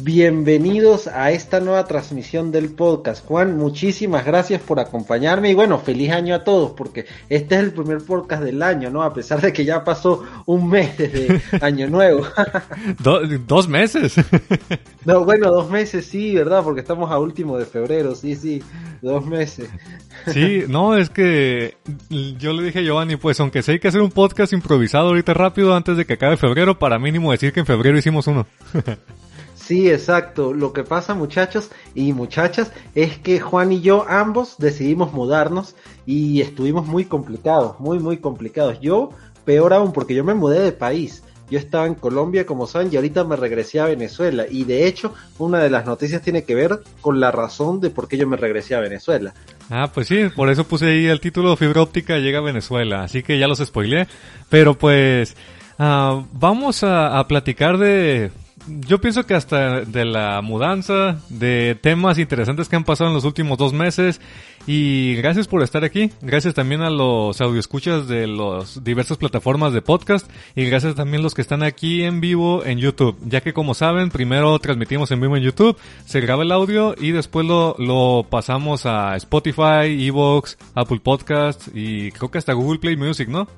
Bienvenidos a esta nueva transmisión del podcast. Juan, muchísimas gracias por acompañarme y bueno, feliz año a todos porque este es el primer podcast del año, ¿no? A pesar de que ya pasó un mes desde año nuevo. dos meses. no, bueno, dos meses sí, ¿verdad? Porque estamos a último de febrero, sí, sí, dos meses. sí, no, es que yo le dije a Giovanni, pues aunque sé que hacer un podcast improvisado ahorita rápido antes de que acabe febrero, para mínimo decir que en febrero hicimos uno. Sí, exacto. Lo que pasa, muchachos y muchachas, es que Juan y yo ambos decidimos mudarnos y estuvimos muy complicados, muy, muy complicados. Yo, peor aún, porque yo me mudé de país. Yo estaba en Colombia, como saben, y ahorita me regresé a Venezuela. Y de hecho, una de las noticias tiene que ver con la razón de por qué yo me regresé a Venezuela. Ah, pues sí, por eso puse ahí el título Fibra óptica llega a Venezuela. Así que ya los spoileé. Pero pues, uh, vamos a platicar de yo pienso que hasta de la mudanza, de temas interesantes que han pasado en los últimos dos meses. Y gracias por estar aquí. Gracias también a los escuchas de las diversas plataformas de podcast. Y gracias también a los que están aquí en vivo en YouTube. Ya que como saben, primero transmitimos en vivo en YouTube, se graba el audio y después lo, lo pasamos a Spotify, Evox, Apple Podcasts y creo que hasta Google Play Music, ¿no?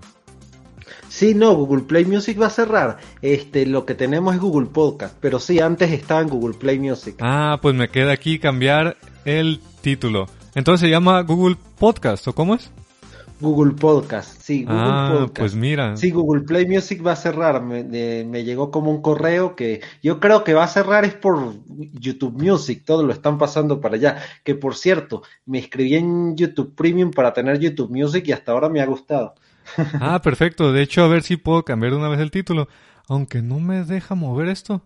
Sí, no, Google Play Music va a cerrar. Este, lo que tenemos es Google Podcast, pero sí, antes estaba en Google Play Music. Ah, pues me queda aquí cambiar el título. Entonces se llama Google Podcast, ¿o cómo es? Google Podcast, sí, Google ah, Podcast. Pues mira. Sí, Google Play Music va a cerrar. Me, me, llegó como un correo que yo creo que va a cerrar es por YouTube Music, todo lo están pasando para allá. Que por cierto, me inscribí en YouTube Premium para tener YouTube Music y hasta ahora me ha gustado. Ah, perfecto. De hecho, a ver si puedo cambiar de una vez el título. Aunque no me deja mover esto.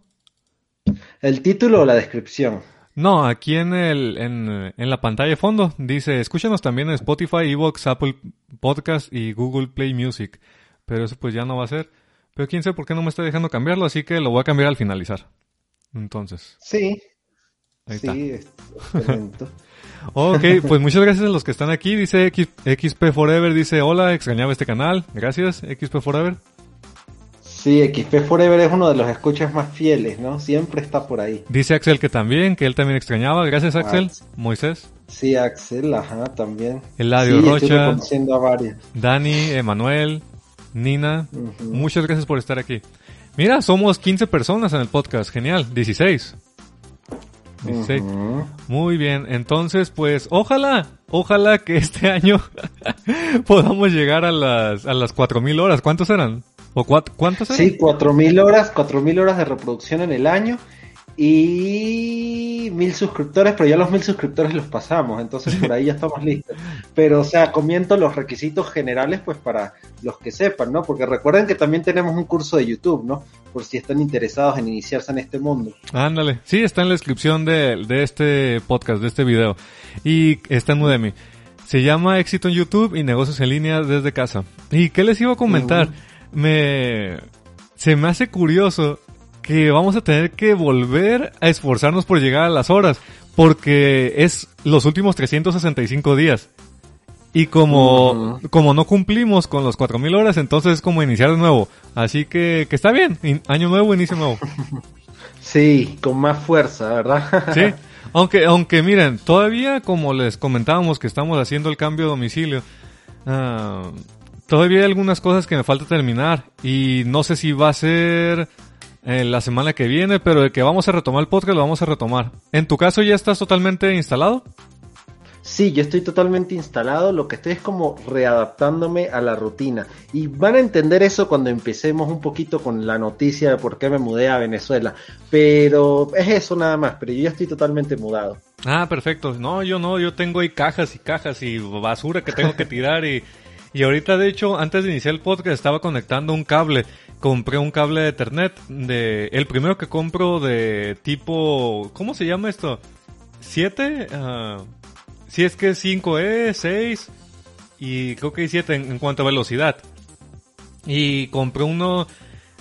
¿El título o la descripción? No, aquí en, el, en, en la pantalla de fondo dice, escúchanos también en Spotify, Evox, Apple Podcast y Google Play Music. Pero eso pues ya no va a ser. Pero quién sabe por qué no me está dejando cambiarlo, así que lo voy a cambiar al finalizar. Entonces. Sí. Ahí sí, está. Ok, pues muchas gracias a los que están aquí. Dice XP Forever, dice hola, extrañaba este canal. Gracias, XP Forever. Sí, XP Forever es uno de los escuchas más fieles, ¿no? Siempre está por ahí. Dice Axel que también, que él también extrañaba. Gracias, Axel. Moisés. Sí, Axel, ajá, también. Eladio Rocha. a Dani, Emanuel, Nina. Muchas gracias por estar aquí. Mira, somos 15 personas en el podcast. Genial. 16. Muy bien, entonces pues ojalá, ojalá que este año podamos llegar a las, a las 4000 horas. ¿Cuántos eran? ¿O cuántos eran? Sí, 4000 horas, 4000 horas de reproducción en el año y mil suscriptores, pero ya los mil suscriptores los pasamos, entonces por ahí ya estamos listos. Pero, o sea, comiento los requisitos generales, pues para los que sepan, ¿no? Porque recuerden que también tenemos un curso de YouTube, ¿no? Por si están interesados en iniciarse en este mundo. Ándale, sí, está en la descripción de, de este podcast, de este video. Y está en Udemy. Se llama Éxito en YouTube y Negocios en Línea desde casa. ¿Y qué les iba a comentar? Me... Se me hace curioso que vamos a tener que volver a esforzarnos por llegar a las horas, porque es los últimos 365 días. Y como, como no cumplimos con los 4000 horas, entonces es como iniciar de nuevo. Así que, que está bien, año nuevo, inicio nuevo. Sí, con más fuerza, ¿verdad? Sí, aunque, aunque miren, todavía como les comentábamos que estamos haciendo el cambio de domicilio, ah, todavía hay algunas cosas que me falta terminar y no sé si va a ser la semana que viene, pero de que vamos a retomar el podcast lo vamos a retomar. ¿En tu caso ya estás totalmente instalado? Sí, yo estoy totalmente instalado, lo que estoy es como readaptándome a la rutina. Y van a entender eso cuando empecemos un poquito con la noticia de por qué me mudé a Venezuela. Pero es eso nada más, pero yo ya estoy totalmente mudado. Ah, perfecto. No, yo no, yo tengo ahí cajas y cajas y basura que tengo que tirar y... Y ahorita, de hecho, antes de iniciar el podcast estaba conectando un cable compré un cable de Ethernet de el primero que compro de tipo ¿cómo se llama esto? ¿7? Ah, si es que es 5E, 6 y creo que hay 7 en, cuanto a velocidad. Y compré uno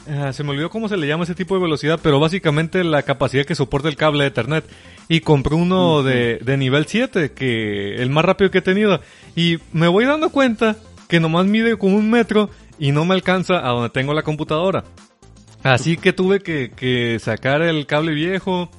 ah, se me olvidó cómo se le llama ese tipo de velocidad, pero básicamente la capacidad que soporta el cable de Ethernet. Y compré uno de, de nivel 7, que el más rápido que he tenido. Y me voy dando cuenta que nomás mide como un metro y no me alcanza a donde tengo la computadora. Así que tuve que, sacar el cable viejo,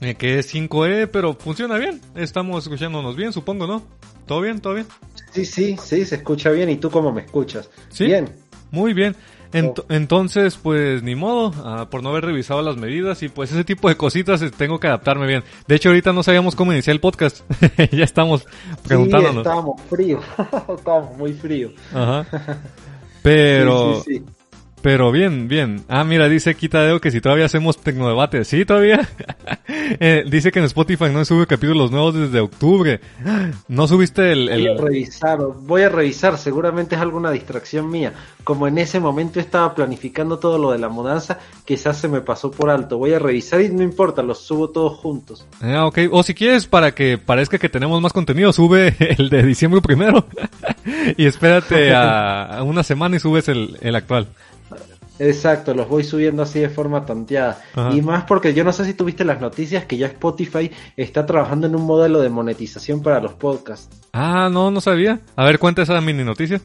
eh, que es 5E, pero funciona bien. Estamos escuchándonos bien, supongo, ¿no? ¿Todo bien? ¿Todo bien? Sí, sí, sí, se escucha bien. ¿Y tú cómo me escuchas? Sí. Bien. Muy bien. Ent- Entonces, pues ni modo, ah, por no haber revisado las medidas y pues ese tipo de cositas eh, tengo que adaptarme bien. De hecho, ahorita no sabíamos cómo iniciar el podcast. ya estamos preguntándonos. Sí, estábamos fríos. estábamos muy fríos. Ajá. Pero. Pero bien, bien. Ah, mira, dice Quitadeo que si todavía hacemos tecnodebate. Sí, todavía. Eh, dice que en Spotify no sube capítulos nuevos desde octubre. ¿No subiste el... Voy a el... revisar, voy a revisar, seguramente es alguna distracción mía. Como en ese momento estaba planificando todo lo de la mudanza, quizás se me pasó por alto. Voy a revisar y no importa, los subo todos juntos. Ah, ok. O si quieres, para que parezca que tenemos más contenido, sube el de diciembre primero. y espérate a, a una semana y subes el, el actual. Exacto, los voy subiendo así de forma tanteada. Ajá. Y más porque yo no sé si tuviste las noticias que ya Spotify está trabajando en un modelo de monetización para los podcasts. Ah, no, no sabía. A ver, cuenta esa mini noticia.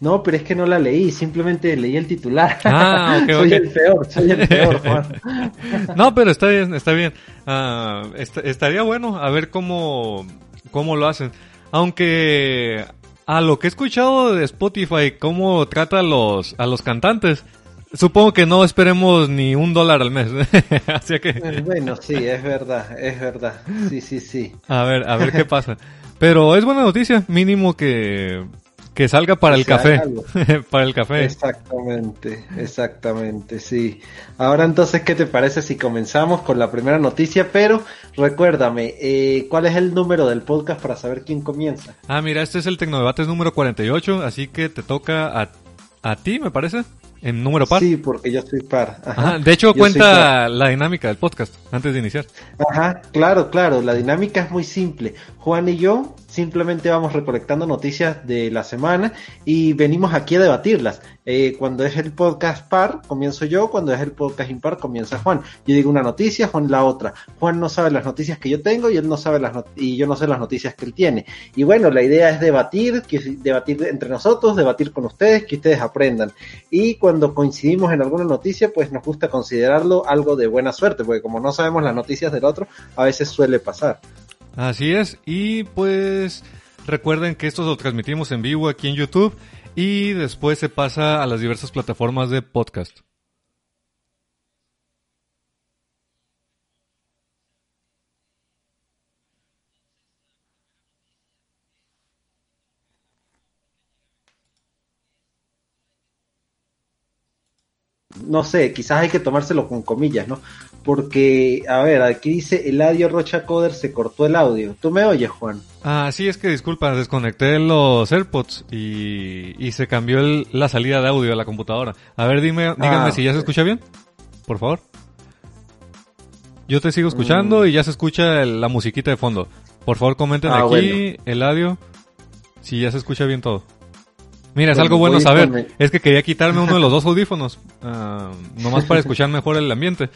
No, pero es que no la leí, simplemente leí el titular. Ah, soy el peor, soy el peor, Juan. No, pero está bien, está bien. Ah, est- estaría bueno a ver cómo, cómo lo hacen. Aunque a lo que he escuchado de Spotify, cómo trata a los, a los cantantes, supongo que no esperemos ni un dólar al mes. Así que, Eh, Bueno, sí, es verdad, es verdad. Sí, sí, sí. a ver, a ver qué pasa. Pero es buena noticia, mínimo que, que salga para Que el café. para el café. Exactamente, exactamente, sí. Ahora entonces, ¿qué te parece si comenzamos con la primera noticia? Pero recuérdame, eh, ¿cuál es el número del podcast para saber quién comienza? Ah, mira, este es el Tecnodebates número 48, así que te toca a, a ti, me parece, en número par. Sí, porque yo soy par. Ajá. Ajá, de hecho, Yo cuenta la dinámica del podcast antes de iniciar. Ajá, claro, claro, la dinámica es muy simple. Juan y yo simplemente vamos recolectando noticias de la semana y venimos aquí a debatirlas. Eh, cuando es el podcast par, comienzo yo, cuando es el podcast impar, comienza Juan. Yo digo una noticia, Juan la otra. Juan no sabe las noticias que yo tengo y él no sabe las y yo no sé las noticias que él tiene. Y bueno, la idea es debatir, que, debatir entre nosotros, debatir con ustedes, que ustedes aprendan. Y cuando coincidimos en alguna noticia, pues nos gusta considerarlo algo de buena suerte, porque como no sabemos las noticias del otro, a veces suele pasar. Así es, y pues recuerden que esto lo transmitimos en vivo aquí en YouTube y después se pasa a las diversas plataformas de podcast. No sé, quizás hay que tomárselo con comillas, ¿no? Porque, a ver, aquí dice Eladio Rocha Coder se cortó el audio. ¿Tú me oyes, Juan? Ah, sí, es que disculpa, desconecté los AirPods y, y se cambió el- la salida de audio de la computadora. A ver, dime, díganme Ah, si ya se escucha bien, por favor. Yo te sigo escuchando Mm. y ya se escucha el- la musiquita de fondo. Por favor, comenten Ah, aquí, bueno. Eladio, si ya se escucha bien todo. Mira, es Bueno, algo bueno saber. con el- Es que quería quitarme uno de los dos audífonos, ah, nomás para escuchar mejor el ambiente,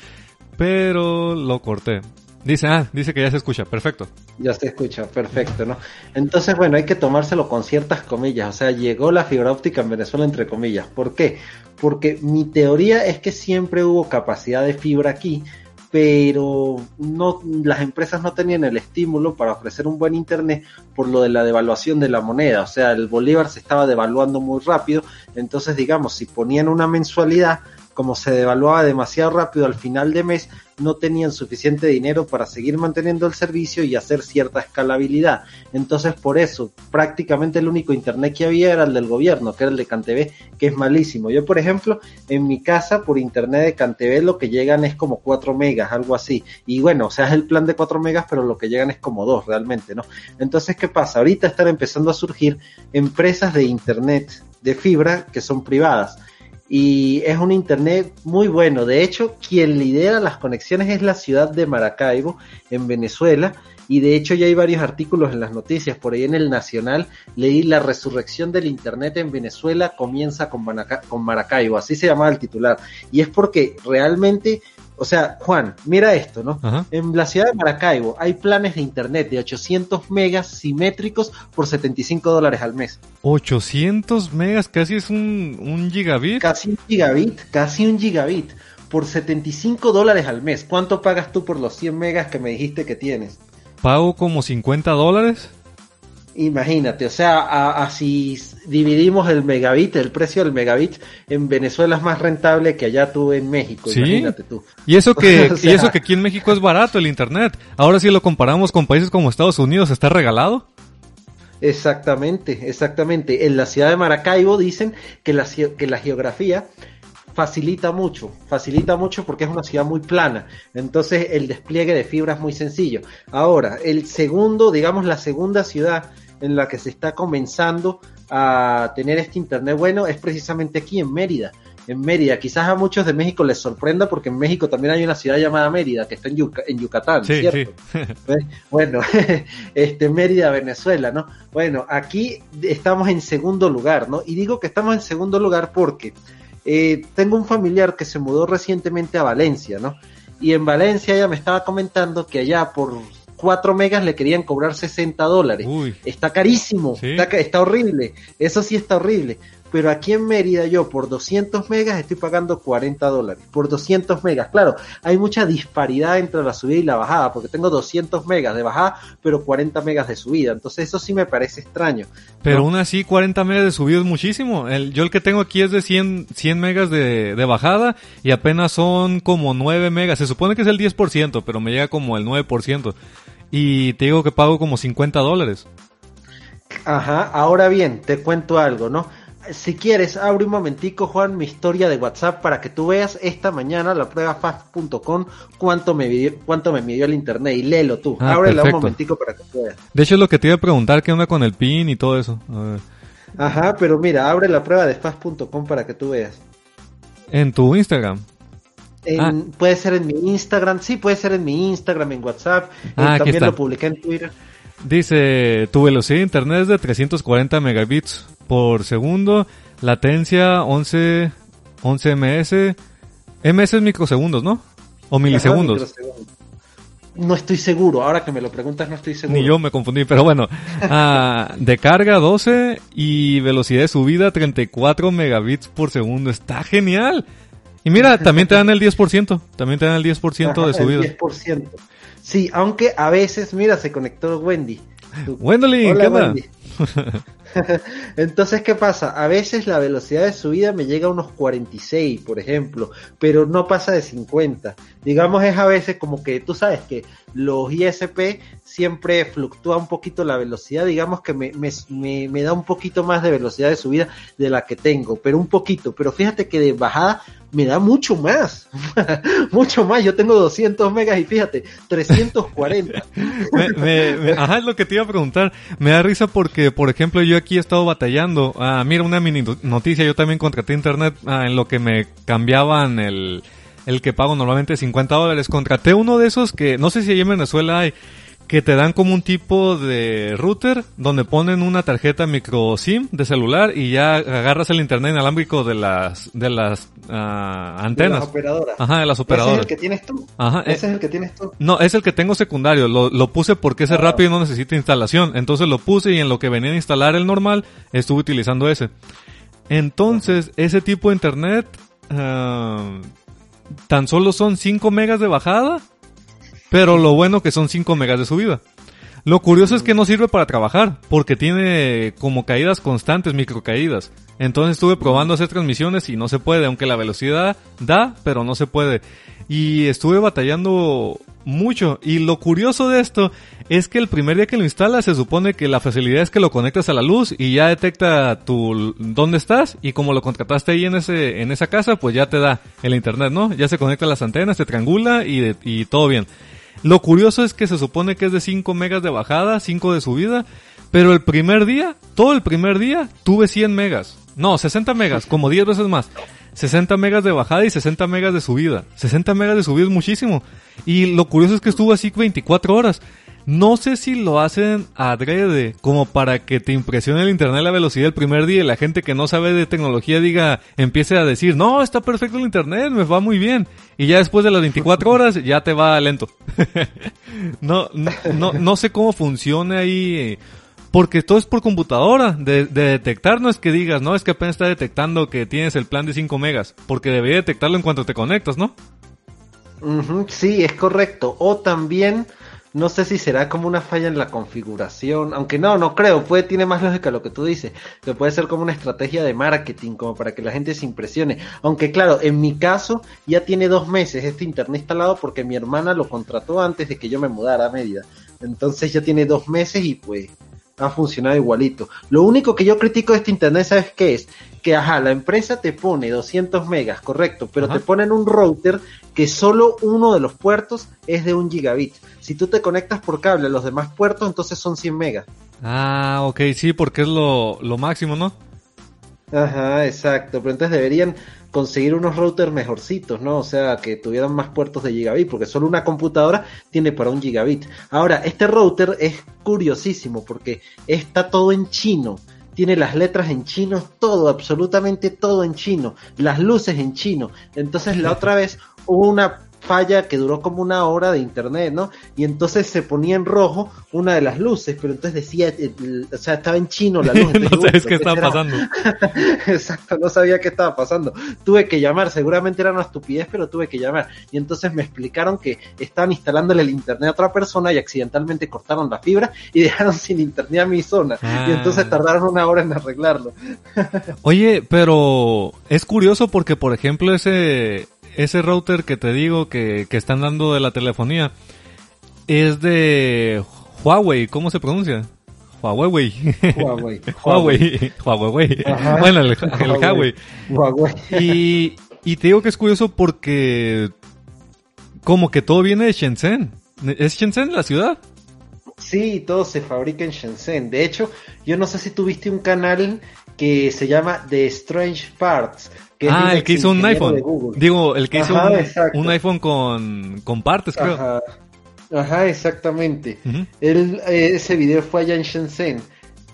pero lo corté. Dice, ah, dice que ya se escucha, perfecto. Ya se escucha, perfecto, ¿no? Entonces, bueno, hay que tomárselo con ciertas comillas. O sea, llegó la fibra óptica en Venezuela entre comillas. ¿Por qué? Porque mi teoría es que siempre hubo capacidad de fibra aquí, pero no, las empresas no tenían el estímulo para ofrecer un buen internet por lo de la devaluación de la moneda. O sea, el bolívar se estaba devaluando muy rápido. Entonces, digamos, si ponían una mensualidad, como se devaluaba demasiado rápido al final de mes, no tenían suficiente dinero para seguir manteniendo el servicio y hacer cierta escalabilidad. Entonces, por eso, prácticamente el único internet que había era el del gobierno, que era el de CanTV, que es malísimo. Yo, por ejemplo, en mi casa, por internet de CanTV, lo que llegan es como 4 megas, algo así. Y bueno, o sea, es el plan de 4 megas, pero lo que llegan es como 2 realmente, ¿no? Entonces, ¿qué pasa? Ahorita están empezando a surgir empresas de internet de fibra que son privadas y es un internet muy bueno. De hecho, quien lidera las conexiones es la ciudad de Maracaibo, en Venezuela. Y de hecho ya hay varios artículos en las noticias. Por ahí en el Nacional leí la resurrección del Internet en Venezuela comienza con, con Maracaibo. Así se llamaba el titular. Y es porque realmente, o sea, Juan, mira esto, ¿no? Ajá. En la ciudad de Maracaibo hay planes de Internet de 800 megas simétricos por 75 dólares al mes. 800 megas, casi es un, un gigabit. Casi un gigabit, casi un gigabit. por 75 dólares al mes. ¿Cuánto pagas tú por los 100 megas que me dijiste que tienes? Pago como 50 dólares. Imagínate, o sea, así dividimos el megabit, el precio del megabit en Venezuela es más rentable que allá tú en México, imagínate tú. Y eso que y eso que aquí en México es barato el internet. Ahora si lo comparamos con países como Estados Unidos, está regalado. Exactamente, exactamente. En la ciudad de Maracaibo dicen que la, que la geografía facilita mucho, facilita mucho porque es una ciudad muy plana, entonces el despliegue de fibra es muy sencillo. Ahora, el segundo, digamos la segunda ciudad en la que se está comenzando a tener este internet bueno es precisamente aquí en Mérida. En Mérida, quizás a muchos de México les sorprenda porque en México también hay una ciudad llamada Mérida que está en, en Yucatán, ¿cierto? bueno, este Mérida, Venezuela, ¿no? Bueno, aquí estamos en segundo lugar, ¿no? Y digo que estamos en segundo lugar porque eh, tengo un familiar que se mudó recientemente a Valencia, ¿no? Y en Valencia ella me estaba comentando que allá por 4 megas le querían cobrar 60 dólares. Está carísimo, está, está horrible. Eso sí está horrible pero aquí en Mérida yo por 200 megas estoy pagando 40 dólares. Por 200 megas, claro, hay mucha disparidad entre la subida y la bajada, porque tengo 200 megas de bajada, pero 40 megas de subida. Entonces eso sí me parece extraño. Pero aún así 40 megas de subida es muchísimo. El, yo el que tengo aquí es de 100, 100 megas de, de bajada y apenas son como 9 megas. Se supone que es el 10%, pero me llega como el 9%. Y te digo que pago como 50 dólares. Ajá, ahora bien, te cuento algo, ¿no? si quieres, abre un momentico, Juan, mi historia de WhatsApp para que tú veas esta mañana la prueba fast.com cuánto me cuánto me midió el internet y léelo tú. Ah, Ábrela un momentico para que tú veas. De hecho, es lo que te iba a preguntar, ¿qué onda con el PIN y todo eso? Ajá, pero mira, abre la prueba de fast.com para que tú veas. ¿En tu Instagram? Ah. Puede ser en mi Instagram, sí, puede ser en mi Instagram, en WhatsApp. Ah, también lo publiqué en Twitter. Dice, tu velocidad de internet es de 340 megabits por segundo, latencia 11, 11 ms, ms es microsegundos, ¿no? O milisegundos. no estoy seguro, ahora que me lo preguntas no estoy seguro. Ni yo me confundí, pero bueno, ah, de carga 12 y velocidad de subida 34 megabits por segundo, está genial. Y mira, también te dan el 10%, también te dan el 10% de subida. El 10%. Sí, aunque a veces, mira, se conectó Wendy. Wendy, ¿qué Wendy. Entonces, ¿qué pasa? A veces la velocidad de subida me llega a unos 46, por ejemplo, pero no pasa de 50. Digamos, es a veces como que tú sabes que los ISP siempre fluctúa un poquito la velocidad, digamos que me, me, me, da un poquito más de velocidad de subida de la que tengo, pero un poquito, pero fíjate que de bajada me da mucho más, mucho más, yo tengo 200 megas y fíjate, 340. me, ajá, es lo que te iba a preguntar, me da risa porque, por ejemplo, yo aquí he estado batallando, ah, mira una mini noticia, yo también contraté internet ah, en lo que me cambiaban el el que pago normalmente 50 dólares. Contraté uno de esos que no sé si allí en Venezuela hay, que te dan como un tipo de router donde ponen una tarjeta micro SIM de celular y ya agarras el internet inalámbrico de las de las uh, antenas. De las operadoras. Ajá, de las operadoras. ¿Ese es el que tienes tú? Ajá. Ese es el que tienes tú. No, es el que tengo secundario. Lo, lo puse porque ese ah. rápido no necesita instalación. Entonces lo puse y en lo que venía a instalar el normal estuve utilizando ese. Entonces, ese tipo de internet uh, tan solo son 5 megas de bajada, pero lo bueno que son 5 megas de subida. Lo curioso es que no sirve para trabajar, porque tiene como caídas constantes, microcaídas. Entonces estuve probando hacer transmisiones y no se puede, aunque la velocidad da, pero no se puede. Y estuve batallando mucho. Y lo curioso de esto es que el primer día que lo instalas se supone que la facilidad es que lo conectas a la luz y ya detecta tu dónde estás y como lo contrataste ahí en ese en esa casa, pues ya te da el internet, ¿no? Ya se conecta a las antenas, se triangula y, y todo bien. Lo curioso es que se supone que es de 5 megas de bajada, 5 de subida, pero el primer día, todo el primer día, tuve 100 megas. No, 60 megas, como 10 veces más. 60 megas de bajada y 60 megas de subida. 60 megas de subida es muchísimo. Y lo curioso es que estuvo así 24 horas. No sé si lo hacen adrede, como para que te impresione el internet la velocidad el primer día y la gente que no sabe de tecnología diga, empiece a decir, no, está perfecto el internet, me va muy bien. Y ya después de las 24 horas ya te va lento. no, no, no, sé cómo funciona ahí Porque todo es por computadora. De, detectar no es que digas, no, es que apenas está detectando que tienes el plan de 5 megas. Porque debería detectarlo en cuanto te conectas, ¿no? sí, es correcto. O también, no sé si será como una falla en la configuración. Aunque no, no creo. Puede, tiene más lógica lo que tú dices. Que puede ser como una estrategia de marketing, como para que la gente se impresione. Aunque claro, en mi caso, ya tiene dos meses este internet instalado porque mi hermana lo contrató antes de que yo me mudara a Mérida. Entonces ya tiene dos meses y pues ha funcionado igualito. Lo único que yo critico de este internet, ¿sabes qué es? Que, ajá, la empresa te pone 200 megas, correcto, pero te ponen un router que solo uno de los puertos es de un gigabit. Si tú te conectas por cable a los demás puertos, entonces son 100 megas. Ah, ok, sí, porque es lo, lo máximo, ¿no? Ajá, exacto, pero entonces deberían conseguir unos routers mejorcitos, ¿no? O sea, que tuvieran más puertos de gigabit, porque solo una computadora tiene para un gigabit. Ahora, este router es curiosísimo porque está todo en chino. Tiene las letras en chino, todo, absolutamente todo en chino, las luces en chino. Entonces la otra vez hubo una falla que duró como una hora de internet, ¿no? Y entonces se ponía en rojo una de las luces, pero entonces decía, eh, o sea, estaba en chino la luz. no sabes qué estaba pasando. Exacto, no sabía qué estaba pasando. Tuve que llamar, seguramente era una estupidez, pero tuve que llamar. Y entonces me explicaron que estaban instalándole el internet a otra persona y accidentalmente cortaron la fibra y dejaron sin internet a mi zona. Y entonces ah. tardaron una hora en arreglarlo. Oye, pero es curioso porque, por ejemplo, ese ese router que te digo que, que están dando de la telefonía es de Huawei, ¿cómo se pronuncia? Huawei. Huawei. Huawei. Huawei. Bueno, el, Huawei. Huawei. Y, y te digo que es curioso porque como que todo viene de Shenzhen. ¿Es Shenzhen la ciudad? Sí, todo se fabrica en Shenzhen. De hecho, yo no sé si tuviste un canal que se llama The Strange Parts, ah, el que hizo un iPhone. Digo, el que hizo un, iPhone con, con partes, creo. Ajá, exactamente. Eh, ese video fue allá en Shenzhen.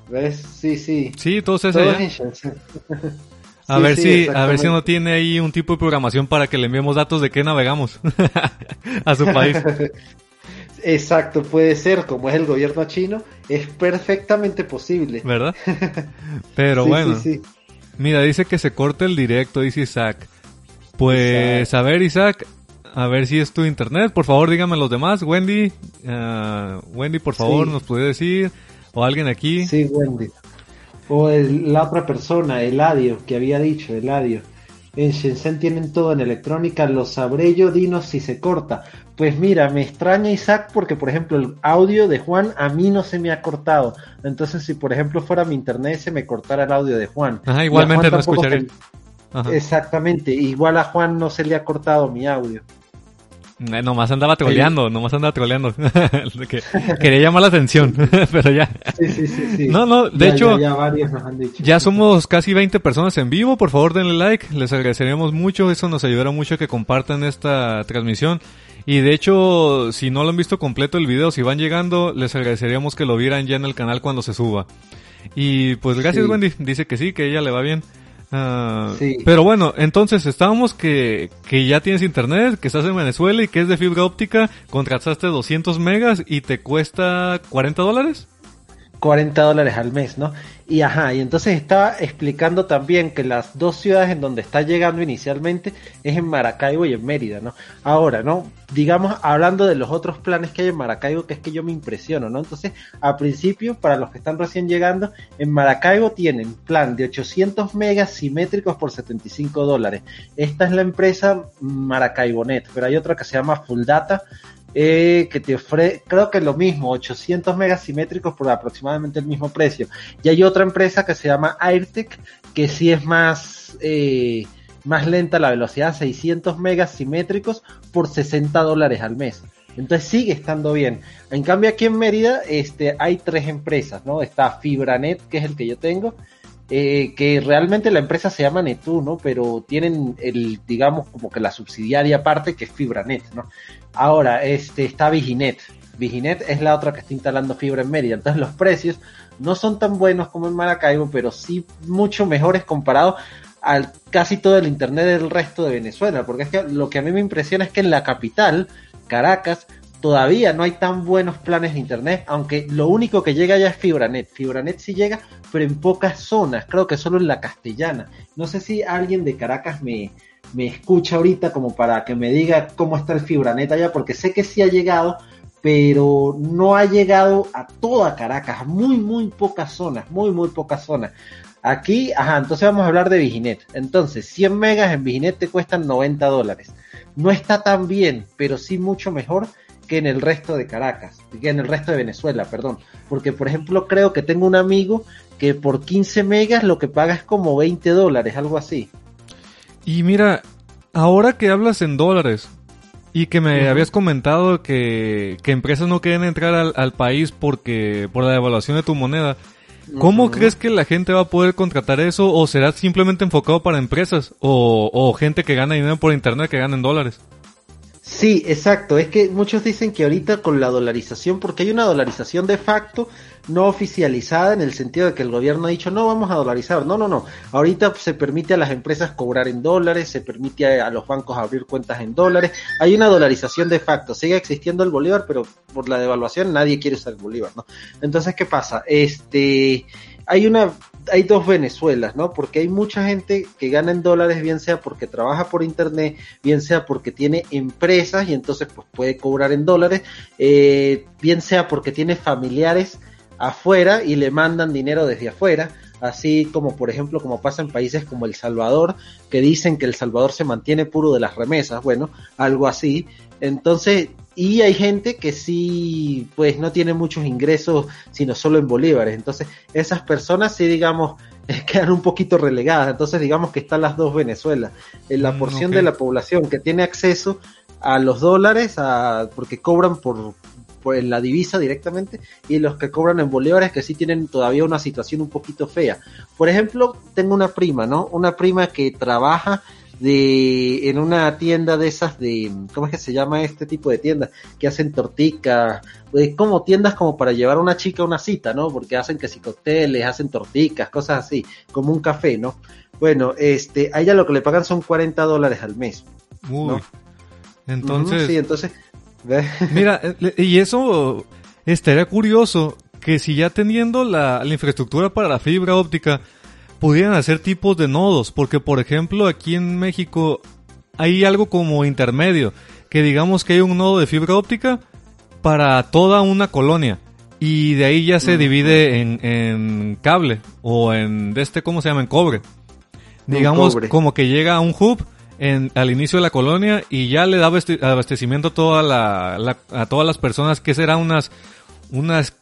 ¿Ves? Sí, sí. Sí, todos eso allá. En Shenzhen. A ver si, a ver si no tiene ahí un tipo de programación para que le enviemos datos de qué navegamos a su país. Exacto, puede ser, como es el gobierno chino, es perfectamente posible. ¿Verdad? Pero bueno. Sí, sí. Mira, dice que se corta el directo, dice Isaac. Pues a ver, Isaac, a ver si es tu internet. Por favor, dígame los demás. Wendy, uh, Wendy, por favor, nos puede decir. O alguien aquí. Sí, Wendy. O la otra persona, Eladio, que había dicho, Eladio. En Shenzhen tienen todo en electrónica, lo sabré yo, dinos si se corta. Pues mira, me extraña Isaac porque, por ejemplo, el audio de Juan a mí no se me ha cortado. Entonces, si por ejemplo fuera mi internet, se me cortara el audio de Juan. Ajá, igualmente no escucharé. Exactamente, igual a Juan no se le ha cortado mi audio. Eh, nomás andaba troleando, nomás andaba troleando. Quería llamar la atención, pero ya. Sí, sí, sí, No, no, de hecho, ya, ya, somos casi 20 personas en vivo. Por favor, denle like. Les agradeceríamos mucho. Eso nos ayudará mucho a que compartan esta transmisión. Y de hecho, si no lo han visto completo el video, si van llegando, les agradeceríamos que lo vieran ya en el canal cuando se suba. Y pues gracias Wendy, dice que sí, que ella le va bien. Ah, pero bueno, entonces estábamos que, que ya tienes internet, que estás en Venezuela y que es de fibra óptica, contrataste 200 megas y te cuesta 40 dólares. 40 dólares al mes, ¿no? Y ajá, y entonces estaba explicando también que las dos ciudades en donde está llegando inicialmente es en Maracaibo y en Mérida, ¿no? Ahora, ¿no? Digamos, hablando de los otros planes que hay en Maracaibo, que es que yo me impresiono, ¿no? Entonces, a principio, para los que están recién llegando, en Maracaibo tienen plan de 800 megas simétricos por 75 dólares. Esta es la empresa Maracaibonet, pero hay otra que se llama Full Data, eh, que te ofrece, creo que es lo mismo, 800 megas simétricos por aproximadamente el mismo precio. Y hay otra empresa que se llama AirTech, que sí es más, eh, más lenta la velocidad, 600 megas simétricos por 60 dólares al mes. Entonces sigue estando bien. En cambio aquí en Mérida este, hay tres empresas, ¿no? Está Fibranet, que es el que yo tengo, eh, que realmente la empresa se llama Netu, ¿no? Pero tienen el, digamos, como que la subsidiaria aparte que es Fibranet, ¿no? Ahora, este, está Viginet. Viginet es la otra que está instalando fibra en Mérida. Entonces los precios no son tan buenos como en Maracaibo, pero sí mucho mejores comparado al casi todo el internet del resto de Venezuela. Porque es que lo que a mí me impresiona es que en la capital, Caracas, todavía no hay tan buenos planes de internet, aunque lo único que llega ya es Fibranet. Fibranet sí llega, pero en pocas zonas, creo que solo en la castellana. No sé si alguien de Caracas me, me escucha ahorita como para que me diga cómo está el Fibranet allá, porque sé que sí ha llegado, pero no ha llegado a toda Caracas, muy, muy pocas zonas, muy, muy pocas zonas. Aquí, ajá, entonces vamos a hablar de Viginet. Entonces, 100 megas en Viginet te cuestan 90 dólares. No está tan bien, pero sí mucho mejor que en el resto de Caracas, que en el resto de Venezuela, perdón. Porque, por ejemplo, creo que tengo un amigo que por 15 megas lo que paga es como 20 dólares, algo así. Y mira, ahora que hablas en dólares y que me habías comentado que, que, empresas no quieren entrar al, al, país porque por la devaluación de tu moneda, ¿cómo crees que la gente va a poder contratar eso o será simplemente enfocado para empresas o, o gente que gana dinero por internet que gana en dólares? Sí, exacto. Es que muchos dicen que ahorita con la dolarización, porque hay una dolarización de facto, no oficializada en el sentido de que el gobierno ha dicho no vamos a dolarizar. No, no, no. Ahorita se permite a las empresas cobrar en dólares, se permite a, los bancos abrir cuentas en dólares. Hay una dolarización de facto. Sigue existiendo el bolívar, pero por la devaluación nadie quiere usar el bolívar, ¿no? Entonces, ¿qué pasa? Este, hay una hay dos Venezuelas, ¿no? Porque hay mucha gente que gana en dólares, bien sea porque trabaja por internet, bien sea porque tiene empresas y entonces pues puede cobrar en dólares, eh, bien sea porque tiene familiares afuera y le mandan dinero desde afuera, así como por ejemplo como pasa en países como El Salvador, que dicen que El Salvador se mantiene puro de las remesas, bueno, algo así. Entonces, y hay gente que sí, pues no tiene muchos ingresos, sino solo en bolívares. Entonces, esas personas sí, digamos, quedan un poquito relegadas. Entonces, digamos que están las dos Venezuelas. En la mm, porción de la población que tiene acceso a los dólares, a, porque cobran por, por la divisa directamente, y los que cobran en bolívares que sí tienen todavía una situación un poquito fea. Por ejemplo, tengo una prima, ¿no? Una prima que trabaja de en una tienda de esas de ¿cómo es que se llama este tipo de tiendas? que hacen torticas, como tiendas como para llevar a una chica a una cita, ¿no? Porque hacen que si cócteles, hacen torticas, cosas así, como un café, ¿no? Bueno, este, a ella lo que le pagan son 40 dólares al mes. Uy. Entonces, sí, entonces Mira, y eso estaría curioso que si ya teniendo la, la infraestructura para la fibra óptica pudieran hacer tipos de nodos, porque por ejemplo aquí en México hay algo como intermedio, que digamos que hay un nodo de fibra óptica para toda una colonia y de ahí ya se divide en, cable o en de este cómo se llama en cobre. Digamos como que llega a un hub en, al inicio de la colonia y ya le da abastecimiento a toda la, a todas las personas que será unas unas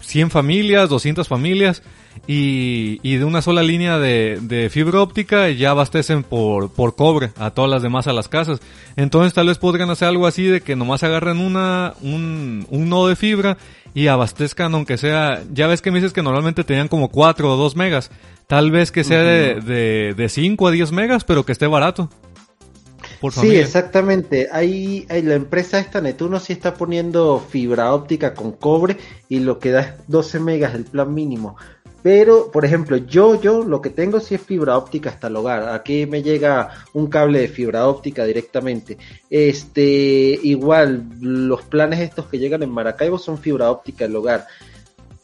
100 familias, 200 familias y, y de una sola línea de, de, fibra óptica ya abastecen por, por cobre a todas las demás a las casas. Entonces tal vez podrían hacer algo así de que nomás agarren una, un, un nodo de fibra y abastezcan aunque sea, ya ves que me dices que normalmente tenían como 4 o 2 megas, tal vez que sea de, de, de 5 a 10 megas pero que esté barato. sí, exactamente. Ahí, la empresa esta Netuno sí está poniendo fibra óptica con cobre y lo que da es 12 megas el plan mínimo. Pero, por ejemplo, yo, yo lo que tengo sí es fibra óptica hasta el hogar. Aquí me llega un cable de fibra óptica directamente. Este, igual, los planes estos que llegan en Maracaibo son fibra óptica al hogar.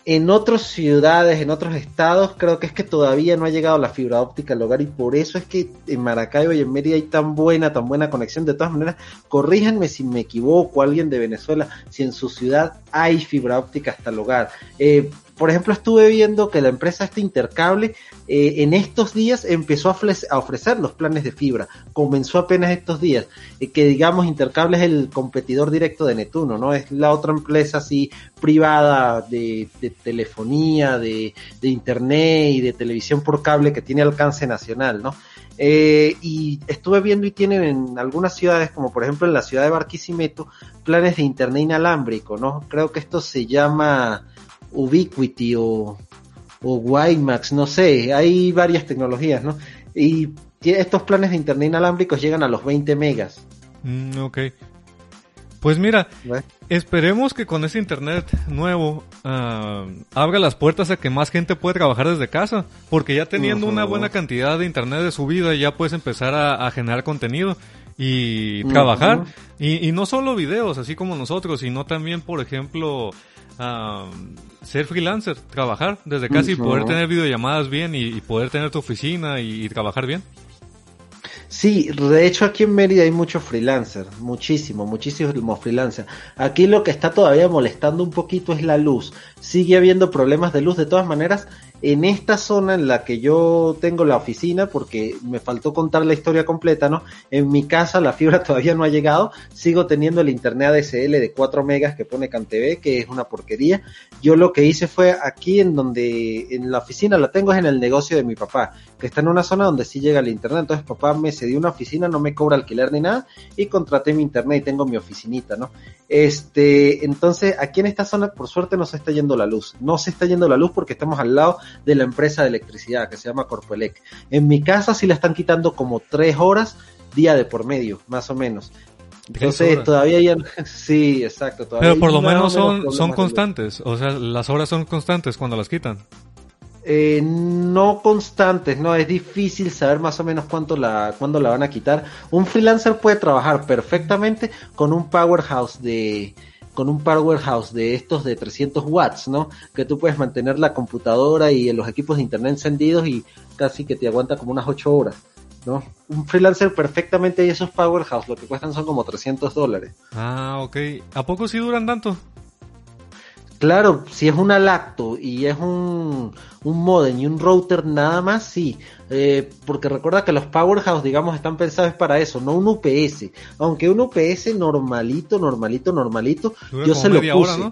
En otras ciudades, en otros estados, creo que es que todavía no ha llegado la fibra óptica al hogar y por eso es que en Maracaibo y en Mérida hay tan buena, tan buena conexión. De todas maneras, corríjanme si me equivoco, alguien de Venezuela, si en su ciudad hay fibra óptica hasta el hogar. Eh, por ejemplo, estuve viendo que la empresa este Intercable eh, en estos días empezó a, ofrecer los planes de fibra. Comenzó apenas estos días. Eh, que digamos, Intercable es el competidor directo de Netuno, ¿no? Es la otra empresa así privada de, telefonía, de, internet y de televisión por cable que tiene alcance nacional, ¿no? Eh, y estuve viendo y tienen en algunas ciudades, como por ejemplo en la ciudad de Barquisimeto, planes de internet inalámbrico, ¿no? Creo que esto se llama Ubiquiti o, o WiMAX, no sé, hay varias tecnologías, ¿no? Y estos planes de internet inalámbricos llegan a los 20 megas. Mm, ok. Pues mira, esperemos que con ese internet nuevo uh, abra las puertas a que más gente pueda trabajar desde casa, porque ya teniendo una buena cantidad de internet de subida ya puedes empezar a, a generar contenido y trabajar. y, y, no solo videos, así como nosotros, sino también, por ejemplo, ser freelancer, trabajar desde casa y poder tener videollamadas bien y, poder tener tu oficina y, trabajar bien. Sí, de hecho aquí en Mérida hay muchos freelancers, muchísimo, muchísimos freelancers. Aquí lo que está todavía molestando un poquito es la luz. Sigue habiendo problemas de luz de todas maneras en esta zona en la que yo tengo la oficina, porque me faltó contar la historia completa, ¿no? En mi casa la fibra todavía no ha llegado, sigo teniendo el internet ADSL de 4 megas que pone CanTV, que es una porquería. Yo lo que hice fue aquí en donde, en la oficina la tengo es en el negocio de mi papá, que está en una zona donde sí llega el internet, entonces papá me cedió una oficina, no me cobra alquiler ni nada, y contraté mi internet y tengo mi oficinita, ¿no? Este, entonces aquí en esta zona por suerte no se está yendo la luz, no se está yendo la luz porque estamos al lado de la empresa de electricidad que se llama Corpoelec. En mi casa sí la están quitando como tres horas día de por medio, más o menos. Entonces todavía ya sí, exacto. Pero por lo menos son, son constantes, o sea, las horas son constantes cuando las quitan. Eh, no constantes, no es difícil saber más o menos cuánto la, cuándo la van a quitar. Un freelancer puede trabajar perfectamente con un powerhouse de, con un powerhouse de estos de 300 watts, ¿no? Que tú puedes mantener la computadora y los equipos de internet encendidos y casi que te aguanta como unas 8 horas, ¿no? Un freelancer perfectamente y esos powerhouse lo que cuestan son como 300 dólares. Ah, ok. ¿A poco sí duran tanto? Claro, si es una lacto y es un, un modem y un router nada más, sí. Eh, porque recuerda que los powerhouse, digamos, están pensados para eso, no un UPS. Aunque un UPS normalito, normalito, normalito, yo se lo puse.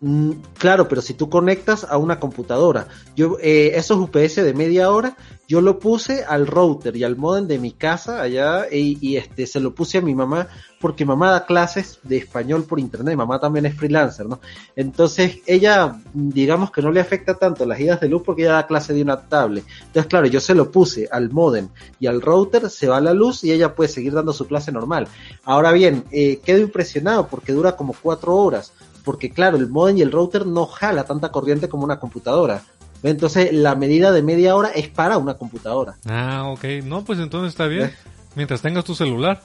Mm, claro, pero si tú conectas a una computadora, yo eh, esos UPS de media hora, yo lo puse al router y al modem de mi casa allá y, este se lo puse a mi mamá porque mamá da clases de español por internet, mamá también es freelancer, ¿no? Entonces ella, digamos que no le afecta tanto las idas de luz porque ella da clase de una tablet. Entonces claro, yo se lo puse al modem y al router, se va la luz y ella puede seguir dando su clase normal. Ahora bien, eh, quedo impresionado porque dura como cuatro horas porque claro, el modem y el router no jala tanta corriente como una computadora. Entonces la medida de media hora es para una computadora. Ah, ok. No, pues entonces está bien. ¿Eh? Mientras tengas tu celular.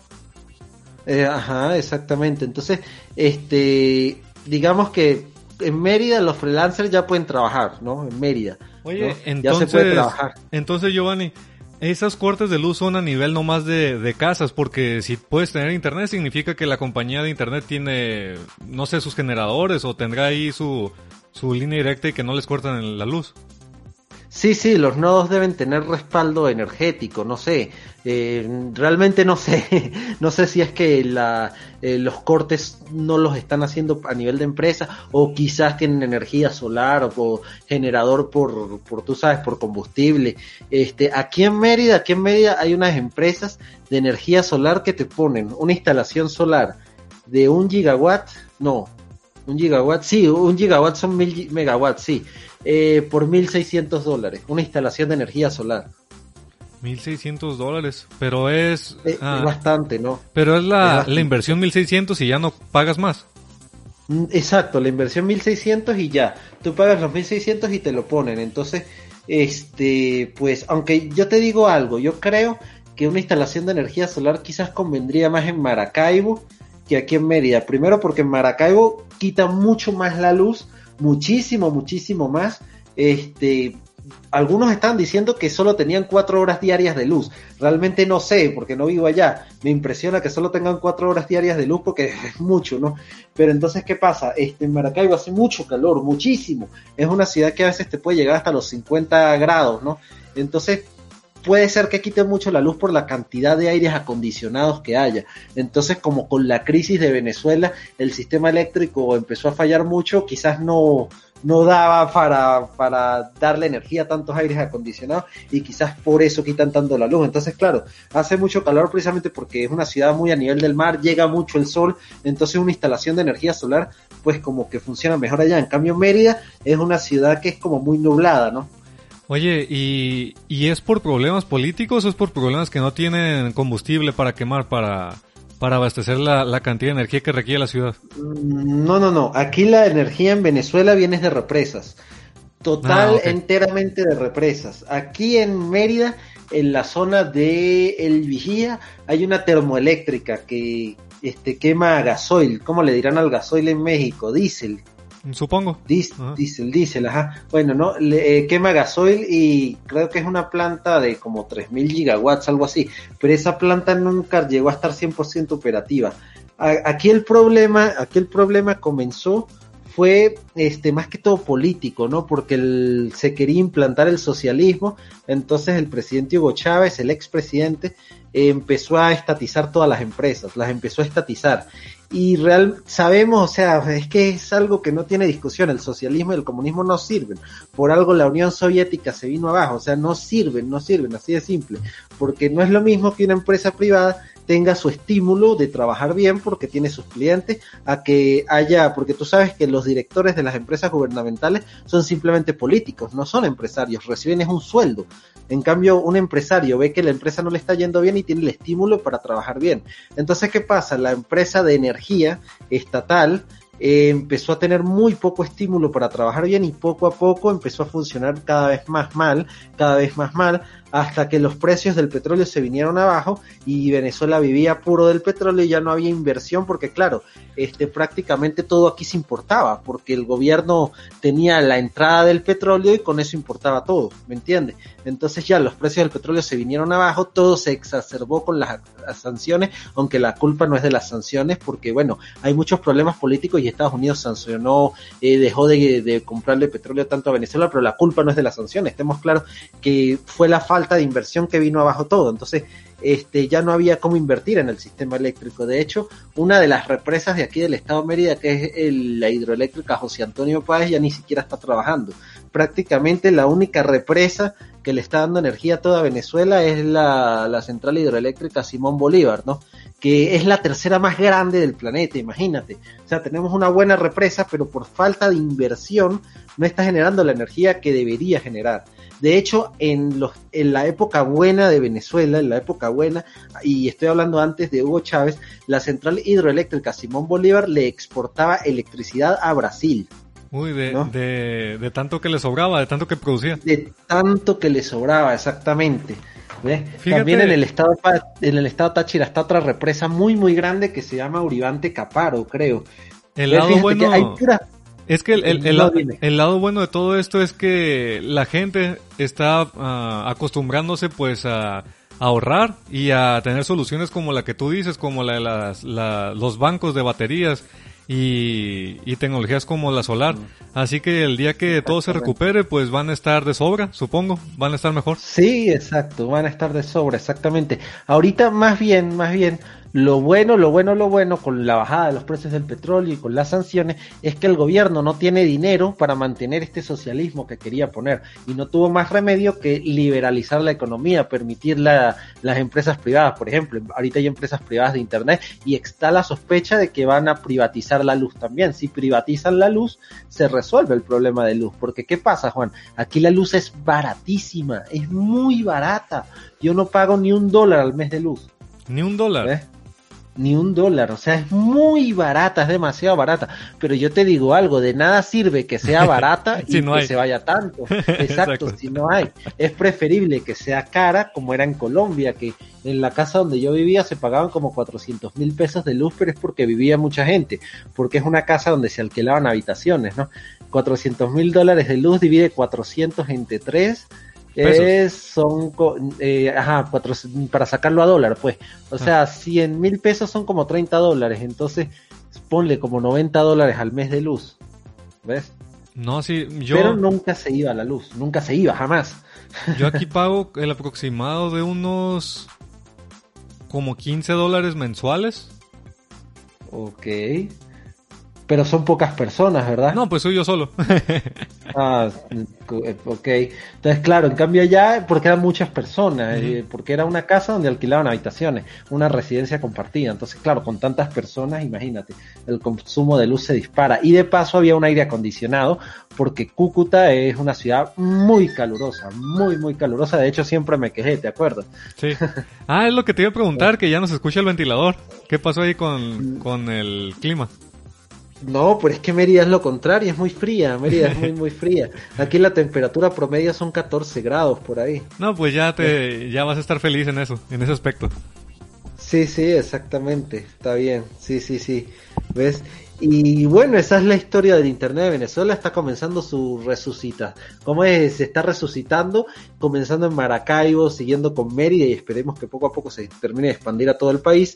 Eh, ajá, exactamente. Entonces, este, digamos que en Mérida los freelancers ya pueden trabajar, ¿no? En Mérida. Oye, entonces, ya se puede trabajar. Entonces, Giovanni, esas cortes de luz son a nivel nomás de, de casas, porque si puedes tener internet significa que la compañía de internet tiene, no sé, sus generadores o tendrá ahí su, su línea directa y que no les cortan la luz. Sí, sí, los nodos deben tener respaldo energético, no sé, eh, realmente no sé, no sé si es que la, eh, los cortes no los están haciendo a nivel de empresa o quizás tienen energía solar o, generador por, por, tú sabes, por combustible. Este, aquí en Mérida, aquí en Mérida hay unas empresas de energía solar que te ponen una instalación solar de un gigawatt, no, un gigawatt, sí, un gigawatt son mil megawatts, sí eh, por 1.600 dólares, una instalación de energía solar. 1.600 dólares, pero es... Eh, ah, bastante, ¿no? Pero es la, la inversión 1.600 y ya no pagas más. Mm, exacto, la inversión 1.600 y ya. Tú pagas los 1.600 y te lo ponen. Entonces, este, pues, aunque yo te digo algo, yo creo que una instalación de energía solar quizás convendría más en Maracaibo que aquí en Mérida. Primero porque en Maracaibo quita mucho más la luz muchísimo, muchísimo más. Este, algunos están diciendo que solo tenían cuatro horas diarias de luz. Realmente no sé, porque no vivo allá. Me impresiona que solo tengan cuatro horas diarias de luz porque es mucho, ¿no? Pero entonces, ¿qué pasa? Este, en Maracaibo hace mucho calor, muchísimo. Es una ciudad que a veces te puede llegar hasta los 50 grados, ¿no? Entonces, puede ser que quite mucho la luz por la cantidad de aires acondicionados que haya. Entonces, como con la crisis de Venezuela, el sistema eléctrico empezó a fallar mucho, quizás no, no daba para, para darle energía a tantos aires acondicionados y quizás por eso quitan tanto la luz. Entonces, claro, hace mucho calor precisamente porque es una ciudad muy a nivel del mar, llega mucho el sol, entonces una instalación de energía solar pues como que funciona mejor allá. En cambio, Mérida es una ciudad que es como muy nublada, ¿no? Oye, ¿y, es por problemas políticos o es por problemas que no tienen combustible para quemar, para, para abastecer la, cantidad de energía que requiere la ciudad? Mm, no, no, no. Aquí la energía en Venezuela viene de represas. Total, ah, enteramente de represas. Aquí en Mérida en la zona de El Vigía hay una termoeléctrica que este, quema gasoil. ¿Cómo le dirán al gasoil en México? Diésel. Supongo. Diésel, diésel, ajá. Bueno, ¿no? Le, eh, quema gasoil y creo que es una planta de como 3000 gigawatts, algo así. Pero esa planta nunca llegó a estar 100% operativa. aquí el problema, aquí el problema comenzó fue este más que todo político, ¿no? Porque el, se quería implantar el socialismo, entonces el presidente Hugo Chávez, el expresidente, empezó a estatizar todas las empresas, las empezó a estatizar. Y real, sabemos, o sea, es que es algo que no tiene discusión, el socialismo y el comunismo no sirven. Por algo la Unión Soviética se vino abajo, o sea, no sirven, no sirven, así de simple. Porque no es lo mismo que una empresa privada tenga su estímulo de trabajar bien porque tiene sus clientes, a que haya, porque tú sabes que los directores de las empresas gubernamentales son simplemente políticos, no son empresarios, reciben es un sueldo. En cambio, un empresario ve que la empresa no le está yendo bien y tiene el estímulo para trabajar bien. Entonces, ¿qué pasa? La empresa de energía estatal eh, empezó a tener muy poco estímulo para trabajar bien y poco a poco empezó a funcionar cada vez más mal, cada vez más mal, hasta que los precios del petróleo se vinieron abajo y Venezuela vivía puro del petróleo y ya no había inversión porque claro, este prácticamente todo aquí se importaba porque el gobierno tenía la entrada del petróleo y con eso importaba todo, ¿me entiendes? Entonces ya los precios del petróleo se vinieron abajo, todo se exacerbó con las, sanciones, aunque la culpa no es de las sanciones porque bueno, hay muchos problemas políticos y Estados Unidos sancionó, eh, dejó de, de comprarle petróleo tanto a Venezuela, pero la culpa no es de las sanciones, estemos claros que fue la falta falta de inversión que vino abajo todo. Entonces, este, ya no había cómo invertir en el sistema eléctrico. De hecho, una de las represas de aquí del estado de Mérida, que es la hidroeléctrica José Antonio Páez, ya ni siquiera está trabajando. Prácticamente la única represa que le está dando energía a toda Venezuela es la, la central hidroeléctrica Simón Bolívar, ¿no? Que es la tercera más grande del planeta, imagínate. O sea, tenemos una buena represa, pero por falta de inversión no está generando la energía que debería generar. De hecho, en, los, en la época buena de Venezuela, en la época buena, y estoy hablando antes de Hugo Chávez, la central hidroeléctrica Simón Bolívar le exportaba electricidad a Brasil. Uy, de, de, tanto que le sobraba, de tanto que producía. De tanto que le sobraba, exactamente. También en el estado en el estado Táchira está otra represa muy muy grande que se llama Uribante Caparo, creo. El lado bueno. Hay es que el, lado, bueno de todo esto es que la gente está ah, acostumbrándose pues a, ahorrar y a tener soluciones como la que tú dices, como la de las, los bancos de baterías y, y, tecnologías como la solar. Así que el día que todo se recupere, pues van a estar de sobra, supongo, van a estar mejor. Sí, exacto, van a estar de sobra, exactamente. Ahorita más bien, más bien, lo bueno, lo bueno, lo bueno con la bajada de los precios del petróleo y con las sanciones es que el gobierno no tiene dinero para mantener este socialismo que quería poner y no tuvo más remedio que liberalizar la economía, permitir las empresas privadas, por ejemplo, ahorita hay empresas privadas de internet y está la sospecha de que van a privatizar la luz también. Si privatizan la luz, se resuelve el problema de luz, porque ¿qué pasa, Juan? Aquí la luz es baratísima, es muy barata. Yo no pago ni un dólar al mes de luz. Ni un dólar. ¿Eh? Ni un dólar, o sea, es muy barata, es demasiado barata, pero yo te digo algo, de nada sirve que sea barata y que se vaya tanto, exacto, si no hay, es preferible que sea cara como era en Colombia, que en la casa donde yo vivía se pagaban como 400 mil pesos de luz, pero es porque vivía mucha gente, porque es una casa donde se alquilaban habitaciones, ¿no? 400 mil dólares de luz divide 400 entre 3, es, son, eh, ajá, cuatro, para sacarlo a dólar, pues. O sea, 100 mil pesos son como 30 dólares. Entonces, ponle como 90 dólares al mes de luz. ¿Ves? No, sí, yo. Pero nunca se iba la luz, nunca se iba, jamás. Yo aquí pago el aproximado de unos. como 15 dólares mensuales. Ok pero son pocas personas, ¿verdad? No, pues soy yo solo. ah, ok. Entonces, claro, en cambio allá, porque eran muchas personas, eh, porque era una casa donde alquilaban habitaciones, una residencia compartida. Entonces, claro, con tantas personas, imagínate, el consumo de luz se dispara. Y de paso había un aire acondicionado, porque Cúcuta es una ciudad muy calurosa, muy, muy calurosa. De hecho, siempre me quejé, ¿te acuerdas? Sí. Ah, es lo que te iba a preguntar, que ya no se escucha el ventilador. ¿Qué pasó ahí con, con el clima? No, pero es que Mérida es lo contrario, es muy fría, Mérida es muy, muy fría. Aquí la temperatura promedio son 14 grados por ahí. No, pues ya te, ya vas a estar feliz en eso, en ese aspecto. Sí, sí, exactamente, está bien, sí, sí, sí, ¿ves? Y bueno, esa es la historia del Internet de Venezuela, está comenzando su resucita. ¿Cómo es? Se está resucitando, comenzando en Maracaibo, siguiendo con Mérida y esperemos que poco a poco se termine de expandir a todo el país.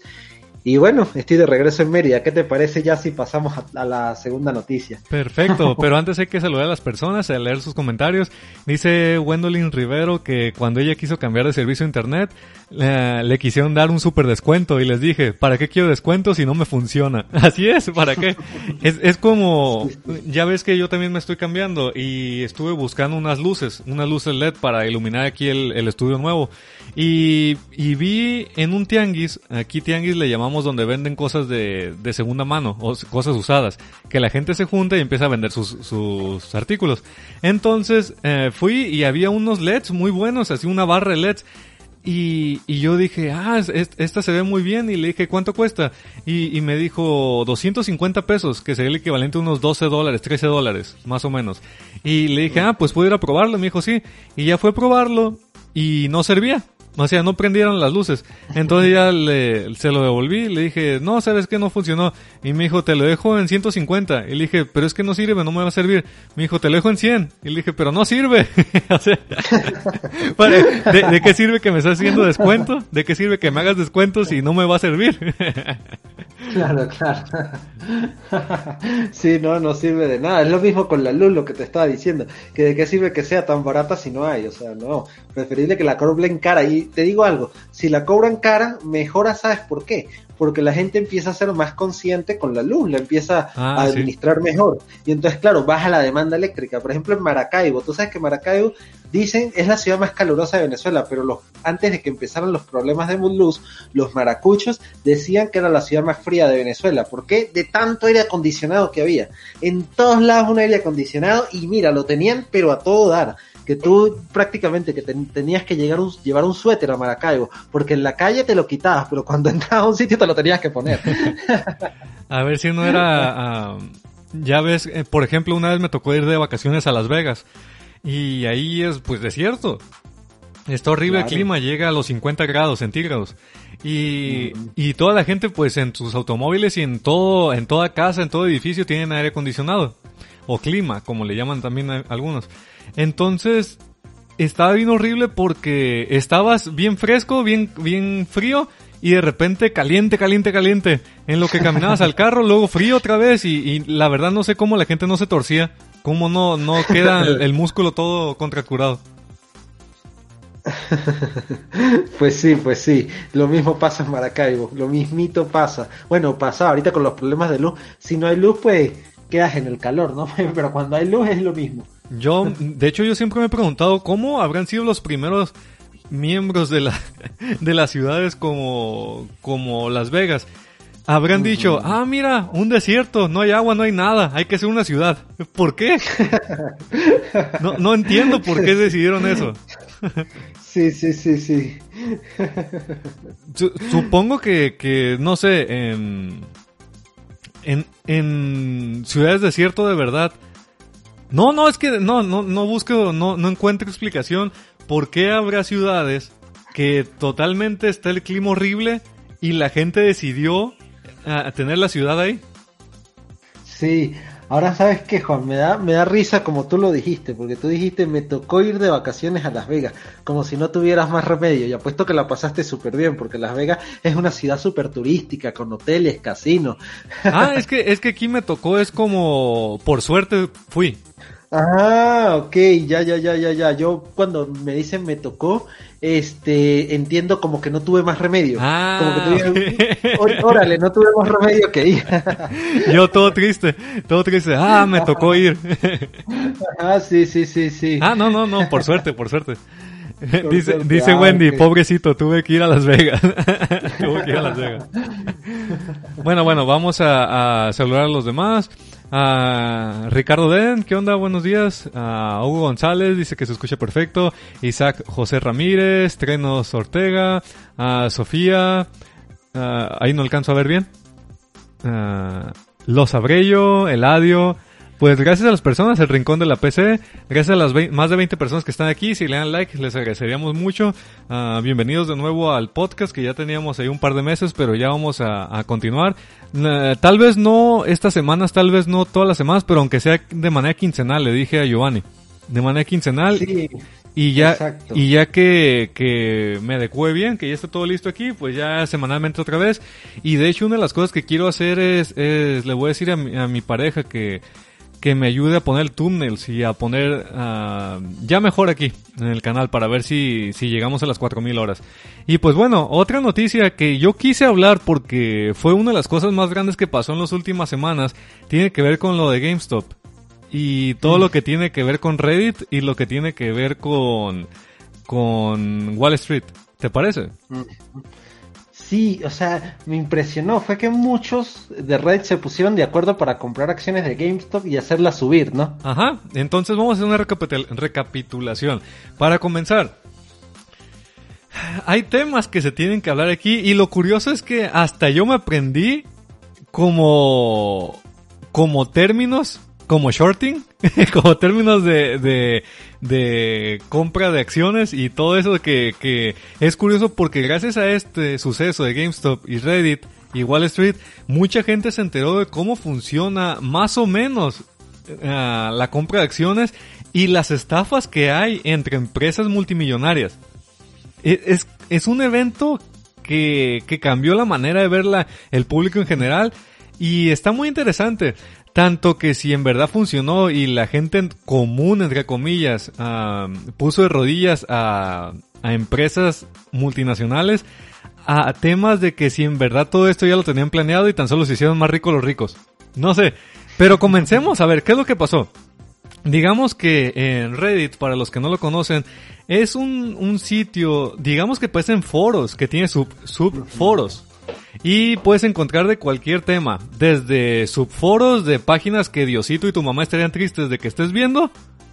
Y bueno, estoy de regreso en Mérida. ¿Qué te parece ya si pasamos a, la segunda noticia? Perfecto, pero antes hay que saludar a las personas, a leer sus comentarios. Dice Wendolyn Rivero que cuando ella quiso cambiar de servicio a internet, le quisieron dar un super descuento y les dije, ¿para qué quiero descuento si no me funciona? Así es, ¿para qué? Es, es como, ya ves que yo también me estoy cambiando y estuve buscando unas luces, unas luces LED para iluminar aquí el, el estudio nuevo. Y, y vi en un tianguis, aquí tianguis le llamamos donde venden cosas de, de segunda mano o cosas usadas, que la gente se junta y empieza a vender sus, sus artículos. Entonces eh, fui y había unos LEDs muy buenos, así una barra de LEDs. Y, y, yo dije, ah, esta se ve muy bien. Y le dije, ¿cuánto cuesta? Y, y, me dijo, 250 pesos, que sería el equivalente a unos 12 dólares, 13 dólares, más o menos. Y le dije, ah, pues puedo ir a probarlo. Me dijo, sí. Y ya fue a probarlo y no servía. O sea, no prendieron las luces. Entonces ya le, se lo devolví, le dije, no, sabes que no funcionó. Y me dijo, te lo dejo en 150. Y le dije, pero es que no sirve, no me va a servir. Me dijo, te lo dejo en 100. Y le dije, pero no sirve. o sea, ¿de, qué sirve que me estás haciendo descuento? ¿De qué sirve que me hagas descuento si no me va a servir? claro, claro. sí, no, no sirve de nada. Es lo mismo con la luz, lo que te estaba diciendo. Que de qué sirve que sea tan barata si no hay. O sea, no. Preferible que la cobren cara. Y te digo algo, si la cobran cara, mejora, ¿sabes por qué? Porque la gente empieza a ser más consciente con la luz, la empieza ah, a administrar mejor. Y entonces, claro, baja la demanda eléctrica. Por ejemplo, en Maracaibo, tú sabes que Maracaibo, dicen, es la ciudad más calurosa de Venezuela, pero los, antes de que empezaran los problemas de luz, los maracuchos decían que era la ciudad más fría de Venezuela. ¿Por qué? De tanto aire acondicionado que había. En todos lados un aire acondicionado y mira, lo tenían pero a todo dar que tú prácticamente que tenías que llegar llevar un suéter a Maracaibo, porque en la calle te lo quitabas, pero cuando entrabas a un sitio te lo tenías que poner. a ver si no era... Ya ves, eh, por ejemplo, una vez me tocó ir de vacaciones a Las Vegas y ahí es pues desierto. Está horrible el clima, llega a los 50 grados centígrados. Y, y toda la gente pues en sus automóviles y en todo, en toda casa, en todo edificio tienen aire acondicionado. O clima, como le llaman también algunos. Entonces, estaba bien horrible porque estabas bien fresco, bien, bien frío y de repente caliente, caliente, caliente. En lo que caminabas al carro, luego frío otra vez y, la verdad no sé cómo la gente no se torcía, cómo no, no queda el, músculo todo contracurado. pues sí, pues sí, lo mismo pasa en Maracaibo, lo mismito pasa. Bueno, pasa ahorita con los problemas de luz, si no hay luz pues quedas en el calor, ¿no? Pero cuando hay luz es lo mismo. Yo, de hecho, yo siempre me he preguntado cómo habrán sido los primeros miembros de, la, de las ciudades como, como Las Vegas. Habrán dicho, ah, mira, un desierto, no hay agua, no hay nada, hay que ser una ciudad. ¿Por qué? No, no entiendo por qué decidieron eso. Sí, sí, sí, sí. Supongo que, que no sé, en, en, en ciudades desierto de verdad, no, no, es que no, no, no busco, no, no encuentro explicación por qué habrá ciudades que totalmente está el clima horrible y la gente decidió a, tener la ciudad ahí. Sí, Ahora sabes qué, Juan, me da, me da risa como tú lo dijiste, porque tú dijiste me tocó ir de vacaciones a Las Vegas, como si no tuvieras más remedio, y apuesto que la pasaste súper bien, porque Las Vegas es una ciudad súper turística, con hoteles, casinos. Ah, es que, es que aquí me tocó, es como, por suerte fui. Ah, ok, ya, ya, ya, ya, ya. Yo cuando me dicen me tocó, este, entiendo como que no tuve más remedio. Ah, como que tuve, órale, no tuve más remedio que ir. Yo todo triste, todo triste. Ah, me tocó ir. ah, sí, sí, sí, sí. Ah, no, no, no, por suerte, por suerte. dice, dice ah, Wendy, pobrecito, tuve que ir a Las Vegas. tuve que ir a Las Vegas. bueno, bueno, vamos a, a saludar a los demás. A Ricardo Den, ¿qué onda? Buenos días. A Hugo González, dice que se escucha perfecto. Isaac José Ramírez, Trenos Ortega, a Sofía, ahí no alcanzo a ver bien. Lo sabré yo, Eladio. Pues gracias a las personas, el Rincón de la PC, gracias a las más de 20 personas que están aquí, si le dan like les agradeceríamos mucho. Ah, bienvenidos de nuevo al podcast que ya teníamos ahí un par de meses, pero ya vamos a, a continuar. Tal vez no estas semanas, tal vez no todas las semanas, pero aunque sea de manera quincenal, le dije a Giovanni. De manera quincenal Sí, y ya, Exacto. y ya que, que me adecue bien, que ya está todo listo aquí, pues ya semanalmente otra vez. Y de hecho una de las cosas que quiero hacer es, es le voy a decir a mi, a mi pareja que, que me ayude a poner thumbnails y a poner ah, ya mejor aquí en el canal para ver si, si llegamos a las 4000 horas. Y pues bueno, otra noticia que yo quise hablar porque fue una de las cosas más grandes que pasó en las últimas semanas, tiene que ver con lo de GameStop y todo lo que tiene que ver con Reddit y lo que tiene que ver con con Wall Street. ¿Te parece? Sí, o sea, me impresionó. Fue que muchos de Reddit se pusieron de acuerdo para comprar acciones de GameStop y hacerlas subir, ¿no? Ajá, entonces vamos a hacer una recapitul- recapitulación. Para comenzar, hay temas que se tienen que hablar aquí y lo curioso es que hasta yo me aprendí como como términos como shorting, como términos de, de, de compra de acciones y todo eso que, que es curioso porque gracias a este suceso de GameStop y Reddit y Wall Street, mucha gente se enteró de cómo funciona más o menos ah, la compra de acciones y las estafas que hay entre empresas multimillonarias. E- Es, es un evento que, que cambió la manera de ver la- el público en general y está muy interesante. Tanto que si en verdad funcionó y la gente en común, entre comillas, ah, puso de rodillas a, empresas multinacionales, a temas de que si en verdad todo esto ya lo tenían planeado y tan solo se hicieron más ricos los ricos. No sé. Pero comencemos a ver, ¿qué es lo que pasó? Digamos que en Reddit, para los que no lo conocen, es un, un sitio, digamos que pues en foros, que tiene sub, subforos. Y puedes encontrar de cualquier tema, desde subforos de páginas que Diosito y tu mamá estarían tristes de que estés viendo,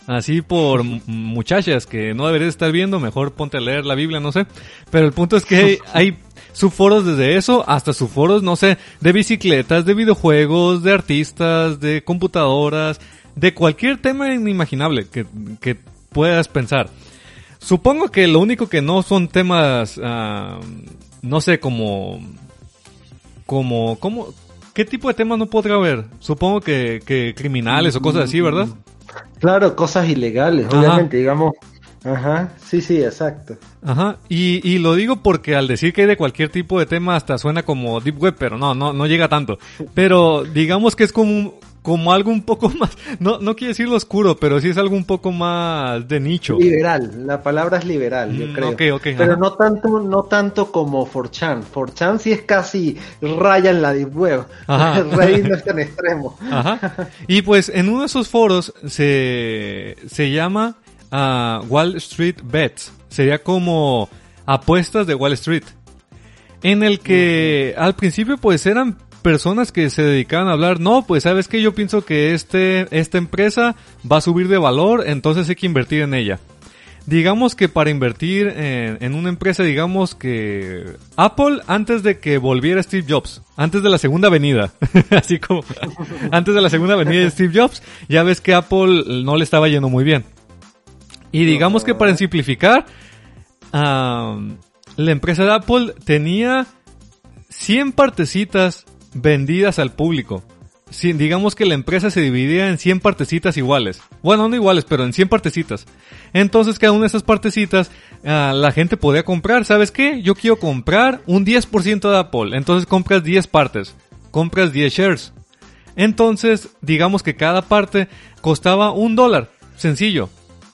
así por muchachas que no deberías estar viendo, mejor ponte a leer la Biblia, no sé. Pero el punto es que hay, hay subforos desde eso hasta subforos, no sé, de bicicletas, de videojuegos, de artistas, de computadoras, de cualquier tema inimaginable que, que puedas pensar. Supongo que lo único que no son temas, ah, no sé, como, como, como, ¿qué tipo de temas no podrá haber? Supongo que, que criminales o cosas así, ¿verdad? Claro, cosas ilegales, Ajá. obviamente, digamos. Ajá, sí, sí, exacto. Ajá, y, y lo digo porque al decir que hay de cualquier tipo de tema hasta suena como Deep Web, pero no, no, no llega tanto. Pero digamos que es como, un- como algo un poco más, no, no quiero decirlo oscuro, pero sí es algo un poco más de nicho. Liberal, la palabra es liberal, yo Mm, creo. ok, ok, Pero ajá. no tanto, no tanto como 4chan. 4chan sí es casi raya en la deep web. Reddit no es tan extremo. Ajá. Y pues en uno de esos foros se, se llama ah, Wall Street Bets. Sería como apuestas de Wall Street. En el que al principio pues eran personas que se dedicaban a hablar, no, pues sabes que yo pienso que este, esta empresa va a subir de valor, entonces hay que invertir en ella. Digamos que para invertir en, en una empresa, digamos que Apple antes de que volviera Steve Jobs, antes de la segunda venida, así como antes de la segunda venida de Steve Jobs, ya ves que Apple no le estaba yendo muy bien. Y digamos que para simplificar, am, la empresa de Apple tenía 100 partecitas vendidas al público. Sí, digamos que la empresa se dividía en 100 partecitas iguales. Bueno, no iguales, pero en 100 partecitas. Entonces cada una de esas partecitas ah, la gente podía comprar. ¿Sabes qué? Yo quiero comprar un 10% de Apple. Entonces compras 10 partes. Compras 10 shares. Entonces, digamos que cada parte costaba un dólar. Sencillo.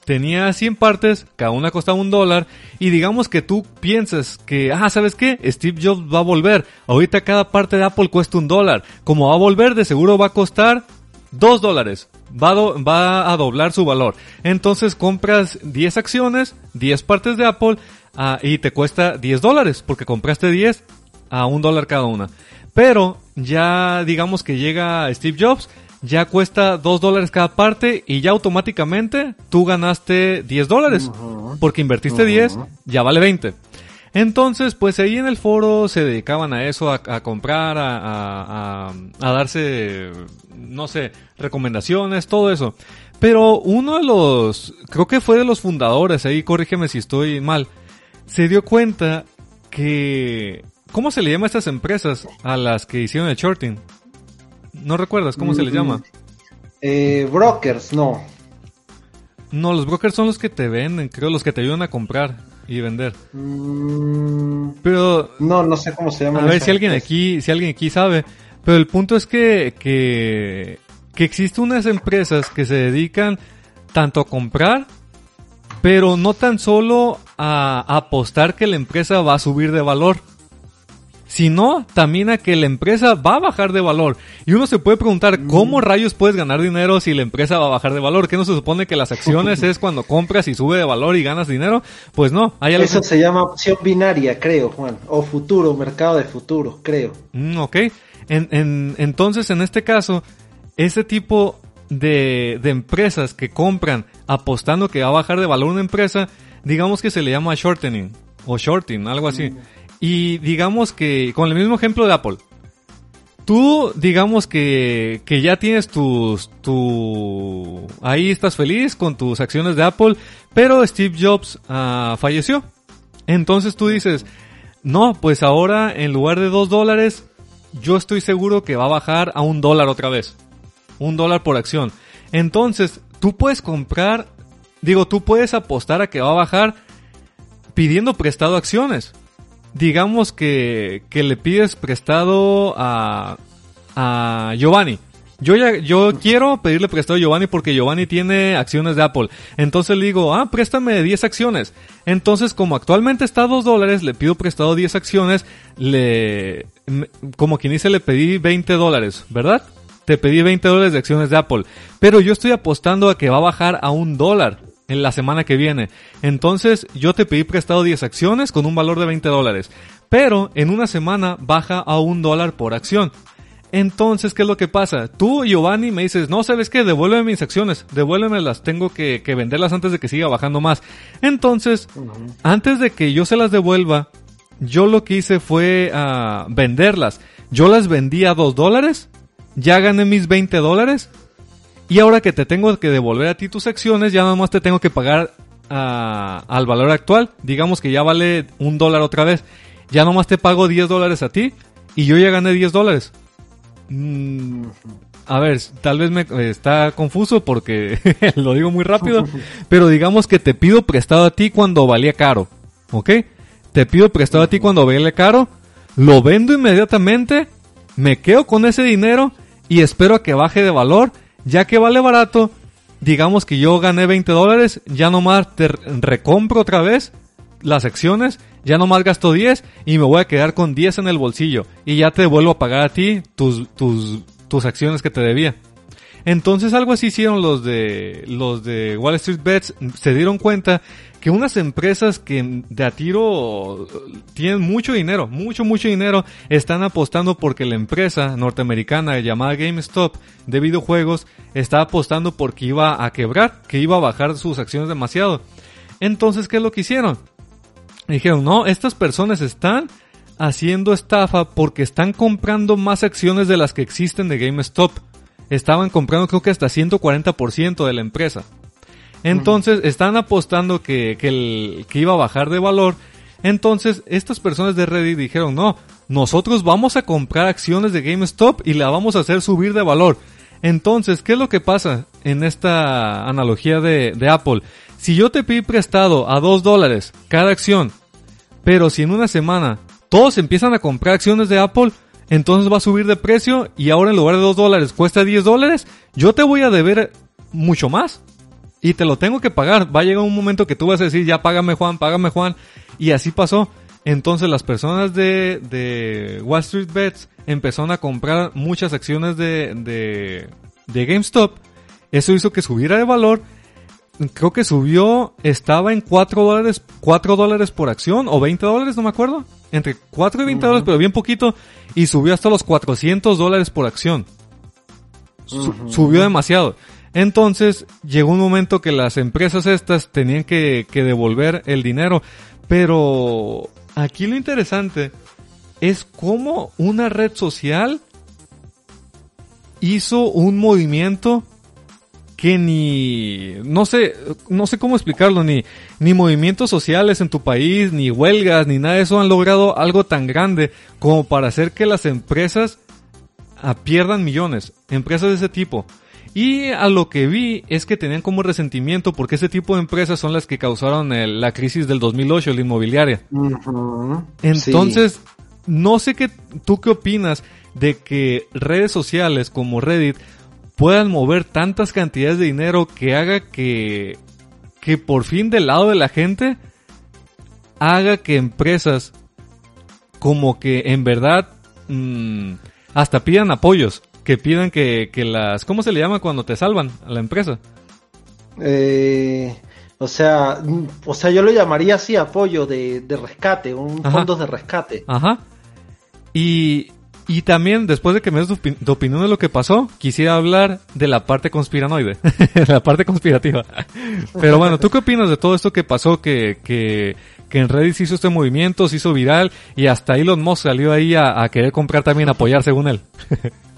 Tenía 100 partes, cada una costaba un dólar. Y digamos que tú piensas que, ah, ¿sabes qué? Steve Jobs va a volver. Ahorita cada parte de Apple cuesta un dólar. Como va a volver, de seguro va a costar 2 dólares. Va a, va a doblar su valor. Entonces compras 10 acciones, 10 partes de Apple, ah, y te cuesta 10 dólares, porque compraste 10 a un dólar cada una. Pero ya digamos que llega Steve Jobs, ya cuesta 2 dólares cada parte y ya automáticamente tú ganaste 10 dólares. Porque invertiste Ujú. 10, ya vale 20. Entonces, pues ahí en el foro se dedicaban a eso, a, a comprar, a, a, a, a darse, no sé, recomendaciones, todo eso. Pero uno de los, creo que fue de los fundadores, ahí corrígeme si estoy mal, se dio cuenta que, ¿cómo se le llama a estas empresas a las que hicieron el shorting? ¿No recuerdas cómo se les llama? Eh, brokers, no. No, los brokers son los que te venden, creo, los que te ayudan a comprar y vender. Mm, Pero no, no sé cómo se llama. a ver si alguien aquí, si alguien aquí sabe. Pero el punto es que, que, que existen unas empresas que se dedican tanto a comprar, pero no tan solo a apostar que la empresa va a subir de valor, sino también a que la empresa va a bajar de valor. Y uno se puede preguntar, ¿cómo rayos puedes ganar dinero si la empresa va a bajar de valor? ¿Qué no se supone que las acciones es cuando compras y sube de valor y ganas dinero? Pues no, hay algo... Eso se llama opción binaria, creo, Juan. O futuro, mercado de futuro, creo. Mm, ok. En, en- entonces, en este caso, ese tipo de, de empresas que compran apostando que va a bajar de valor una empresa, digamos que se le llama shortening o shorting, algo así. Y digamos que, con el mismo ejemplo de Apple, tú digamos que, que ya tienes tus, tu, ahí estás feliz con tus acciones de Apple, pero Steve Jobs ah, falleció. Entonces tú dices, no, pues ahora en lugar de dos dólares, yo estoy seguro que va a bajar a un dólar otra vez. Un dólar por acción. Entonces, tú puedes comprar, digo, tú puedes apostar a que va a bajar pidiendo prestado acciones. Digamos que, que le pides prestado a, a Giovanni. Yo ya, yo quiero pedirle prestado a Giovanni porque Giovanni tiene acciones de Apple. Entonces le digo, ah, préstame 10 acciones. Entonces, como actualmente está a 2 dólares, le pido prestado 10 acciones, le, como quien dice, le pedí 20 dólares, ¿verdad? Te pedí 20 dólares de acciones de Apple. Pero yo estoy apostando a que va a bajar a un dólar en la semana que viene. Entonces, yo te pedí prestado 10 acciones con un valor de 20 dólares. Pero en una semana baja a un dólar por acción. Entonces, ¿qué es lo que pasa? Tú, Giovanni, me dices, no, ¿sabes qué? Devuélveme mis acciones, devuélvemelas, tengo que, que venderlas antes de que siga bajando más. Entonces, antes de que yo se las devuelva, yo lo que hice fue ah, venderlas. Yo las vendí a 2 dólares, ya gané mis 20 dólares, y ahora que te tengo que devolver a ti tus acciones, ya nada más te tengo que pagar ah, al valor actual. Digamos que ya vale un dólar otra vez. Ya nomás te pago 10 dólares a ti y yo ya gané 10 dólares. Mm, a ver, tal vez me eh, está confuso porque lo digo muy rápido, pero digamos que te pido prestado a ti cuando valía caro, ¿ok? Te pido prestado a ti cuando valía caro, lo vendo inmediatamente, me quedo con ese dinero y espero a que baje de valor, ya que vale barato, digamos que yo gané 20 dólares, ya nomás te re- recompro otra vez las acciones, ya nomás gasto 10 y me voy a quedar con 10 en el bolsillo y ya te vuelvo a pagar a ti tus, tus, tus acciones que te debía. Entonces algo así hicieron los de los de Wall Street Bets, se dieron cuenta que unas empresas que de a tiro tienen mucho dinero, mucho mucho dinero, están apostando porque la empresa norteamericana llamada GameStop de videojuegos está apostando porque iba a quebrar, que iba a bajar sus acciones demasiado. Entonces, ¿qué es lo que hicieron? Dijeron, no, estas personas están haciendo estafa porque están comprando más acciones de las que existen de GameStop. Estaban comprando creo que hasta 140% de la empresa. Entonces están apostando que, que, el- que iba a bajar de valor. Entonces estas personas de Reddit dijeron, no, nosotros vamos a comprar acciones de GameStop y la vamos a hacer subir de valor. Entonces, ¿qué es lo que pasa en esta analogía de, de Apple? Si yo te pedí prestado a 2 dólares cada acción, pero si en una semana todos empiezan a comprar acciones de Apple, entonces va a subir de precio y ahora en lugar de 2 dólares cuesta 10 dólares, yo te voy a deber mucho más. Y te lo tengo que pagar. Va a llegar un momento que tú vas a decir, ya págame Juan, págame Juan. Y así pasó. Entonces las personas de, de Wall Street Bets empezaron a comprar muchas acciones de, de, de GameStop. Eso hizo que subiera de valor. Creo que subió, estaba en 4 dólares, 4 dólares por acción o 20 dólares, no me acuerdo. Entre 4 y 20 dólares, pero bien poquito. Y subió hasta los 400 dólares por acción. Su- Subió demasiado. Entonces llegó un momento que las empresas estas tenían que, devolver el dinero. Pero aquí lo interesante es cómo una red social hizo un movimiento que ni no sé no sé cómo explicarlo ni ni movimientos sociales en tu país ni huelgas ni nada de eso han logrado algo tan grande como para hacer que las empresas pierdan millones empresas de ese tipo y a lo que vi es que tenían como resentimiento porque ese tipo de empresas son las que causaron la crisis del 2008 la inmobiliaria. Entonces no sé qué tú qué opinas de que redes sociales como Reddit puedan mover tantas cantidades de dinero que haga que, que por fin del lado de la gente haga que empresas como que en verdad mm, hasta pidan apoyos, que pidan que, que, las... ¿Cómo se le llama cuando te salvan a la empresa? Eh, o sea, o sea, yo lo llamaría así apoyo de, de rescate, un fondo de rescate. Ajá. Y, y también, después de que me des tu, opinión de lo que pasó, quisiera hablar de la parte conspiranoide, la parte conspirativa. Pero bueno, ¿tú qué opinas de todo esto que pasó, que, que, que en Reddit se hizo este movimiento, se hizo viral y hasta Elon Musk salió ahí a, a querer comprar también, apoyar según él?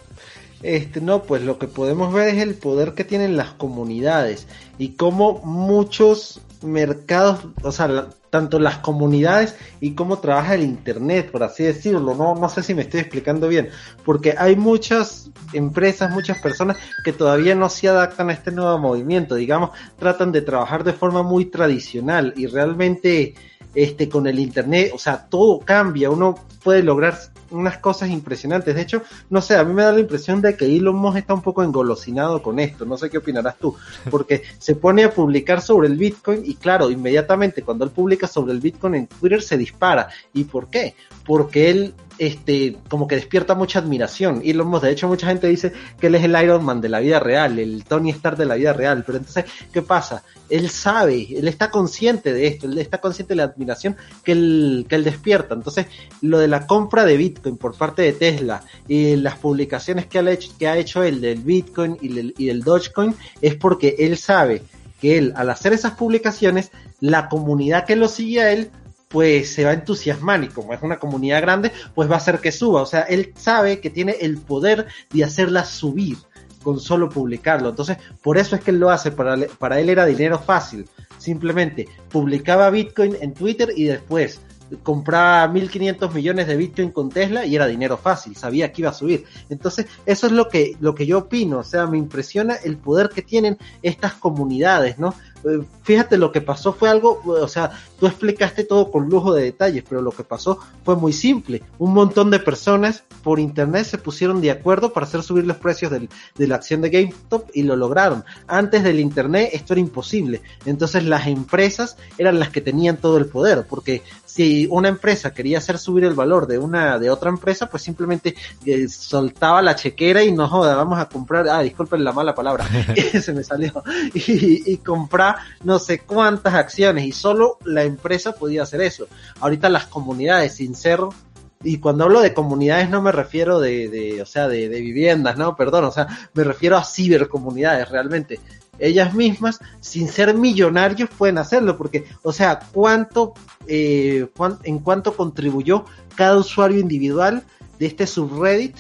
Este, no, pues lo que podemos ver es el poder que tienen las comunidades y cómo muchos mercados, o sea, tanto las comunidades y cómo trabaja el internet, por así decirlo. No, no sé si me estoy explicando bien, porque hay muchas empresas, muchas personas que todavía no se adaptan a este nuevo movimiento, digamos, tratan de trabajar de forma muy tradicional y realmente este con el internet, o sea, todo cambia, uno puede lograr unas cosas impresionantes. De hecho, no sé, a mí me da la impresión de que Elon Musk está un poco engolosinado con esto. No sé qué opinarás tú, porque se pone a publicar sobre el Bitcoin y claro, inmediatamente cuando él publica sobre el Bitcoin en Twitter se dispara. ¿Y por qué? Porque él este, como que despierta mucha admiración. Y lo hemos, de hecho, mucha gente dice que él es el Iron Man de la vida real, el Tony Stark de la vida real. Pero entonces, ¿qué pasa? Él sabe, él está consciente de esto, él está consciente de la admiración que él, que él despierta. Entonces, lo de la compra de Bitcoin por parte de Tesla y las publicaciones que ha hecho, que ha hecho él del Bitcoin y del, y del Dogecoin es porque él sabe que él, al hacer esas publicaciones, la comunidad que lo sigue a él pues se va a entusiasmar y como es una comunidad grande, pues va a hacer que suba. O sea, él sabe que tiene el poder de hacerla subir con solo publicarlo. Entonces, por eso es que él lo hace. Para, para él era dinero fácil. Simplemente publicaba Bitcoin en Twitter y después compraba 1.500 millones de Bitcoin con Tesla y era dinero fácil, sabía que iba a subir. Entonces, eso es lo que, lo que yo opino, o sea, me impresiona el poder que tienen estas comunidades, ¿no? Eh, fíjate, lo que pasó fue algo, o sea, tú explicaste todo con lujo de detalles, pero lo que pasó fue muy simple. Un montón de personas por internet se pusieron de acuerdo para hacer subir los precios del, de la acción de GameStop y lo lograron. Antes del internet esto era imposible. Entonces las empresas eran las que tenían todo el poder, porque si una empresa quería hacer subir el valor de una de otra empresa, pues simplemente eh, soltaba la chequera y no joda, vamos a comprar, ah, disculpen la mala palabra, se me salió, y, y no sé cuántas acciones y solo la empresa podía hacer eso. Ahorita las comunidades, sin ser y cuando hablo de comunidades no me refiero de, de o sea, de, de, viviendas, no, perdón, o sea, me refiero a cibercomunidades realmente. Ellas mismas, sin ser millonarios, pueden hacerlo, porque, o sea, cuánto, eh, en cuánto contribuyó cada usuario individual de este subreddit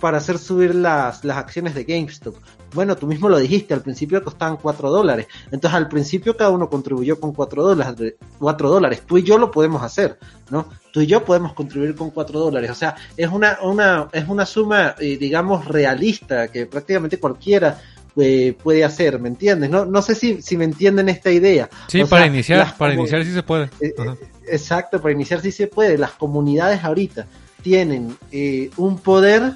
para hacer subir las, las acciones de GameStop. Bueno, tú mismo lo dijiste, al principio costaban 4 dólares. Entonces al principio cada uno contribuyó con 4 dólares, 4 dólares. Tú y yo lo podemos hacer, ¿no? Tú y yo podemos contribuir con 4 dólares. O sea, es una, una, es una suma, eh, digamos, realista que prácticamente cualquiera eh, puede hacer, ¿me entiendes? No, no sé si, si me entienden esta idea. Sí, para iniciar, para iniciar sí se puede. Eh, exacto, para iniciar sí se puede. Las comunidades ahorita tienen un poder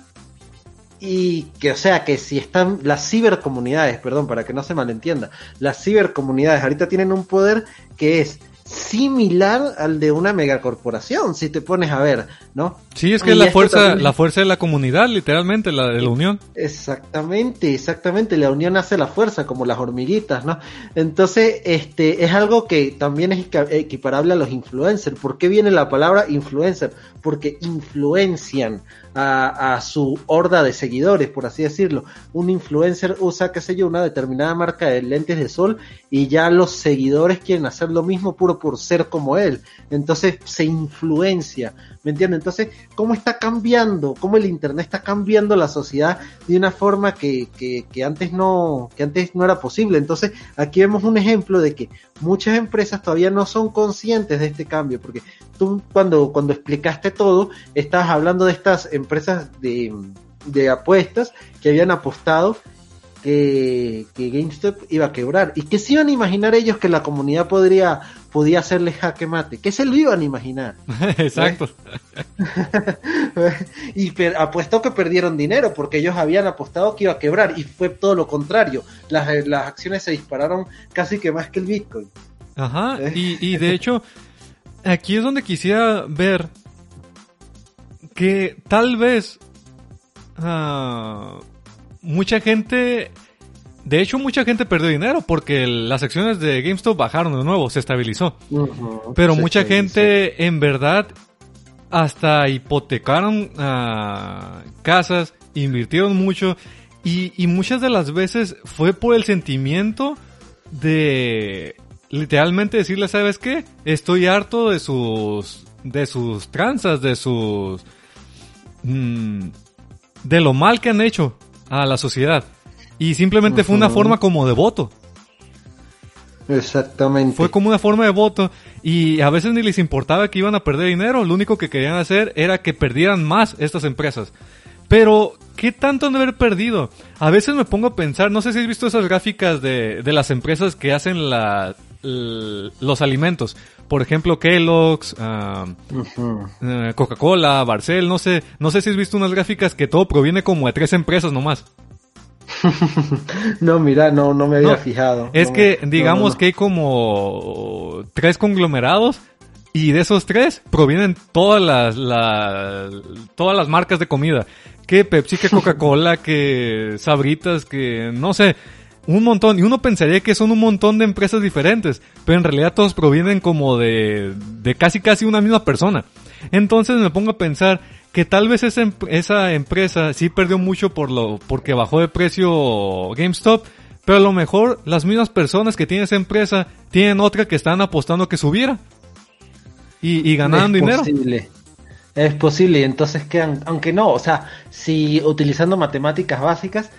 y que, o sea, que si están las cibercomunidades, perdón, para que no se malentienda, las cibercomunidades ahorita tienen un poder que es similar al de una megacorporación, si te pones a ver, ¿no? Sí, es que es la fuerza, la fuerza de la comunidad, literalmente, la de la unión. Exactamente, exactamente, la unión hace la fuerza, como las hormiguitas, ¿no? Entonces, este, es algo que también es equiparable a los influencers. ¿Por qué viene la palabra influencer? Porque influencian a, a, su horda de seguidores, por así decirlo. Un influencer usa, qué sé yo, una determinada marca de lentes de sol y ya los seguidores quieren hacer lo mismo puro por ser como él. Entonces se influencia, ¿me entiendes? Entonces, ¿cómo está cambiando? ¿Cómo el Internet está cambiando la sociedad de una forma que, que, que antes no, que antes no era posible? Entonces, aquí vemos un ejemplo de que muchas empresas todavía no son conscientes de este cambio, porque tú cuando, cuando explicaste todo, estabas hablando de estas empresas de, de apuestas que habían apostado que, que, GameStop iba a quebrar. ¿Y que se iban a imaginar ellos que la comunidad podría, podía hacerle jaque mate? ¿Qué se lo iban a imaginar? Exacto. y per, apostó que perdieron dinero porque ellos habían apostado que iba a quebrar y fue todo lo contrario. Las, las acciones se dispararon casi que más que el Bitcoin. Ajá, y, y de hecho, aquí es donde quisiera ver que tal vez uh, mucha gente, de hecho mucha gente perdió dinero porque las acciones de GameStop bajaron de nuevo, se estabilizó. Uh -huh, Pero se mucha estabilizó. gente en verdad hasta hipotecaron uh, casas, invirtieron mucho y, y muchas de las veces fue por el sentimiento de literalmente decirle, ¿sabes qué? Estoy harto de sus de sus tranzas, de sus mmm, de lo mal que han hecho a la sociedad. Y simplemente uh -huh. fue una forma como de voto. Exactamente. Fue como una forma de voto y a veces ni les importaba que iban a perder dinero, lo único que querían hacer era que perdieran más estas empresas. Pero, ¿qué tanto han de haber perdido? A veces me pongo a pensar, no sé si has visto esas gráficas de, de las empresas que hacen la, los alimentos. Por ejemplo, Kellogg's, uh, uh -huh. Coca-Cola, Barcel, no sé, no sé si has visto unas gráficas que todo proviene como de tres empresas nomás. no, mira, no, no me había no, fijado. Es no que digamos no, que hay como tres conglomerados y de esos tres provienen todas las, las todas las marcas de comida. Que Pepsi, que Coca-Cola, que Sabritas, que no sé, un montón. Y uno pensaría que son un montón de empresas diferentes, pero en realidad todos provienen como de, de casi casi una misma persona. Entonces me pongo a pensar que tal vez esa, esa empresa sí perdió mucho por lo, porque bajó de precio GameStop, pero a lo mejor las mismas personas que tienen esa empresa tienen otra que están apostando que subiera. Y, y ganando es dinero. Posible. Es posible, y entonces quedan, aunque no, o sea, si utilizando matemáticas básicas,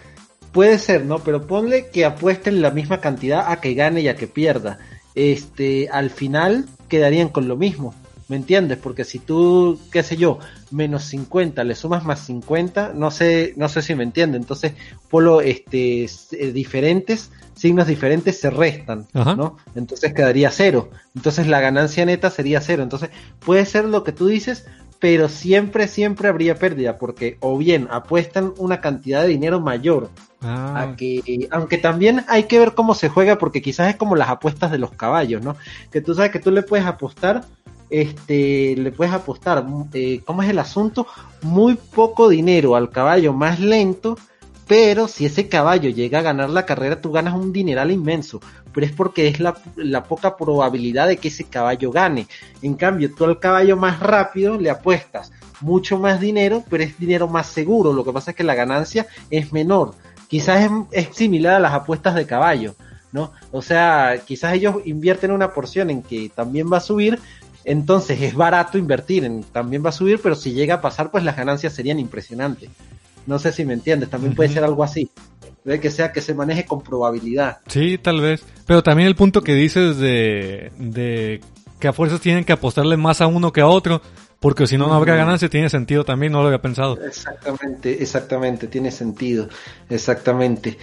puede ser, ¿no? Pero ponle que apuesten la misma cantidad a que gane y a que pierda. Este, al final quedarían con lo mismo. ¿Me entiendes? Porque si tú, qué sé yo, menos 50 le sumas más 50, no sé, no sé si me entiende. Entonces, polo, este, eh, diferentes, signos diferentes se restan, Ajá. ¿no? Entonces quedaría cero. Entonces la ganancia neta sería cero. Entonces, puede ser lo que tú dices, pero siempre, siempre habría pérdida, porque o bien apuestan una cantidad de dinero mayor Ah. Aunque también hay que ver cómo se juega, porque quizás es como las apuestas de los caballos, ¿no? Que tú sabes que tú le puedes apostar, este, le puedes apostar, eh, ¿cómo es el asunto? Muy poco dinero al caballo más lento, pero si ese caballo llega a ganar la carrera, tú ganas un dineral inmenso, pero es porque es la, la poca probabilidad de que ese caballo gane. En cambio, tú al caballo más rápido le apuestas mucho más dinero, pero es dinero más seguro, lo que pasa es que la ganancia es menor quizás es, es, similar a las apuestas de caballo, ¿no? O sea, quizás ellos invierten una porción en que también va a subir, entonces es barato invertir en también va a subir, pero si llega a pasar, pues las ganancias serían impresionantes. No sé si me entiendes, también puede ser algo así. De que sea que se maneje con probabilidad. Sí, tal vez. Pero también el punto que dices de, de que a fuerzas tienen que apostarle más a uno que a otro, porque si no, no habría ganancia, tiene sentido también, no lo había pensado. Exactamente, exactamente, tiene sentido, exactamente.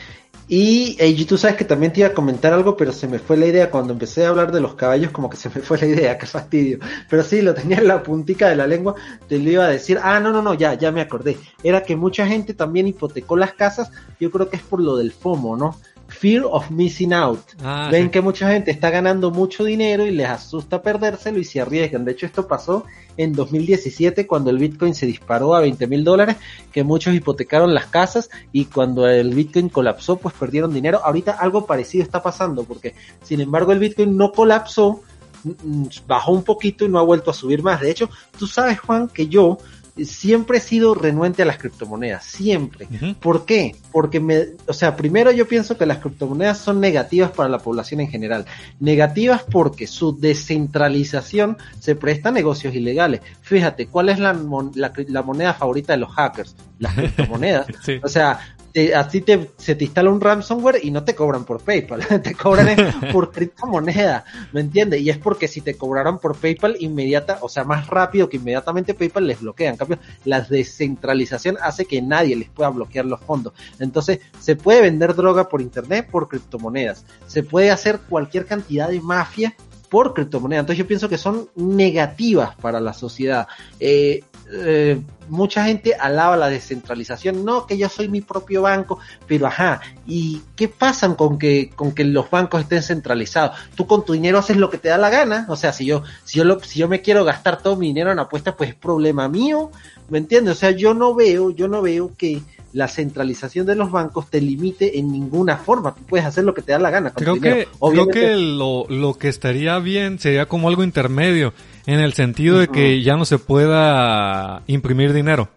Y eh, tú sabes que también te iba a comentar algo, pero se me fue la idea. Cuando empecé a hablar de los caballos, como que se me fue la idea, qué fastidio. Pero sí, lo tenía en la puntica de la lengua, te lo iba a decir. Ah, no, no, no, ya, ya me acordé. Era que mucha gente también hipotecó las casas, yo creo que es por lo del FOMO, ¿no? Fear of Missing Out. Ah, Ven sí. que mucha gente está ganando mucho dinero y les asusta perdérselo y se arriesgan. De hecho, esto pasó en 2017 cuando el Bitcoin se disparó a 20 mil dólares, que muchos hipotecaron las casas y cuando el Bitcoin colapsó, pues perdieron dinero. Ahorita algo parecido está pasando porque, sin embargo, el Bitcoin no colapsó, bajó un poquito y no ha vuelto a subir más. De hecho, tú sabes, Juan, que yo siempre he sido renuente a las criptomonedas, siempre. ¿Por qué? Porque me, o sea, primero yo pienso que las criptomonedas son negativas para la población en general. Negativas porque su descentralización se presta a negocios ilegales. Fíjate, ¿cuál es la, la, moneda favorita de los hackers? Las criptomonedas. O sea, así te, se te instala un ransomware y no te cobran por PayPal, te cobran por criptomoneda, ¿me entiendes? Y es porque si te cobraran por PayPal inmediata, o sea, más rápido que inmediatamente PayPal les bloquean. En cambio, la descentralización hace que nadie les pueda bloquear los fondos. Entonces, se puede vender droga por internet por criptomonedas. Se puede hacer cualquier cantidad de mafia por criptomonedas. Entonces yo pienso que son negativas para la sociedad. Eh, eh, mucha gente alaba la descentralización, no que yo soy mi propio banco, pero ajá, ¿y qué pasa con que, con que los bancos estén centralizados? Tú con tu dinero haces lo que te da la gana, o sea, si yo, si yo, lo, si yo me quiero gastar todo mi dinero en apuestas, pues es problema mío, ¿me entiendes? O sea, yo no veo, yo no veo que la centralización de los bancos te limite en ninguna forma. Tú puedes hacer lo que te da la gana. creo, que, creo que lo, lo que estaría bien sería como algo intermedio, en el sentido de que ya no se pueda imprimir dinero.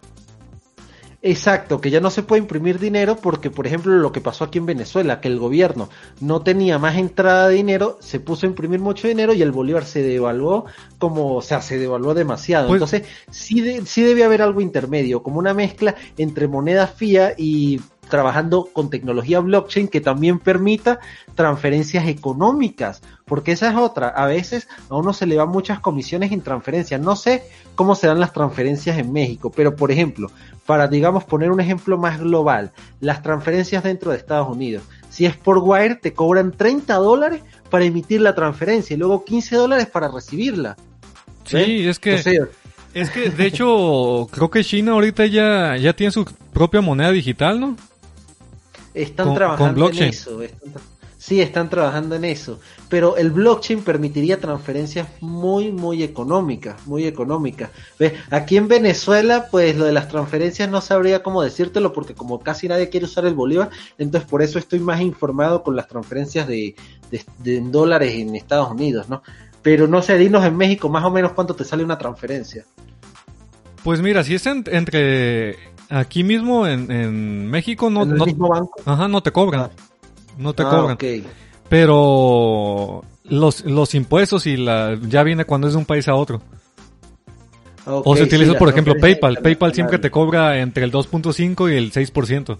Exacto, que ya no se puede imprimir dinero porque, por ejemplo, lo que pasó aquí en Venezuela, que el gobierno no tenía más entrada de dinero, se puso a imprimir mucho dinero y el bolívar se devaluó como, o sea, se devaluó demasiado. Pues Entonces, sí, sí debe haber algo intermedio, como una mezcla entre moneda fía y trabajando con tecnología blockchain que también permita transferencias económicas, porque esa es otra. A veces a uno se le van muchas comisiones en transferencias. No sé cómo serán las transferencias en México, pero por ejemplo, para digamos poner un ejemplo más global, las transferencias dentro de Estados Unidos. Si es por Wire, te cobran 30 dólares para emitir la transferencia y luego 15 dólares para recibirla. Sí, es que... es que, de hecho, creo que China ahorita ya, ya tiene su propia moneda digital, ¿no? Están trabajando en eso. sí, están trabajando en eso. Pero el blockchain permitiría transferencias muy, muy económicas, muy económicas. ¿Ves? Aquí en Venezuela, pues lo de las transferencias no sabría cómo decírtelo, porque como casi nadie quiere usar el bolívar, entonces por eso estoy más informado con las transferencias de, de, dólares en Estados Unidos, ¿no? Pero no sé, dinos en México más o menos cuánto te sale una transferencia. Pues mira, si es entre Aquí mismo en, México no, no, Ajá, no te cobran. Ah. No te ah, cobran. Pero los, los impuestos y la ya viene cuando es de un país a otro. o se utiliza, por ejemplo, PayPal. PayPal siempre te cobra entre el 2.5 y el 6%.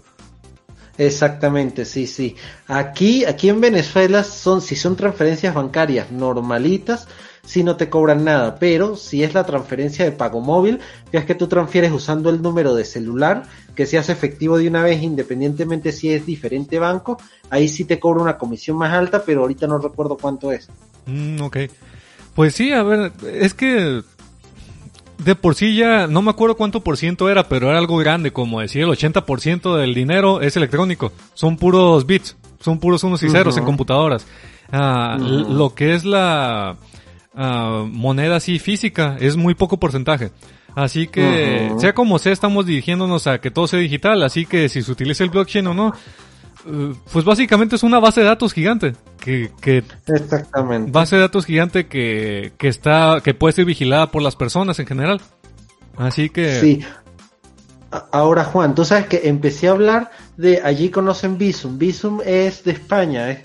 Exactamente, sí, sí. Aquí, aquí en Venezuela son, si son transferencias bancarias normalitas, si no te cobran nada, pero si es la transferencia de pago móvil, que es que tú transfieres usando el número de celular, que se hace efectivo de una vez independientemente si es diferente banco, ahí sí te cobra una comisión más alta, pero ahorita no recuerdo cuánto es. Mm, ok. Pues sí, a ver, es que de por sí ya, no me acuerdo cuánto por ciento era, pero era algo grande, como decir el 80% del dinero es electrónico, son puros bits, son puros unos y ceros en computadoras. Ah, lo que es la Ah, moneda así física, es muy poco porcentaje. Así que, sea como sea, estamos dirigiéndonos a que todo sea digital, así que si se utiliza el blockchain o no, eh, pues básicamente es una base de datos gigante que, que exactamente. base de datos gigante que, que está que puede ser vigilada por las personas en general. Así que sí. Ahora Juan tú sabes que empecé a hablar de allí conocen Visum Visum es de España es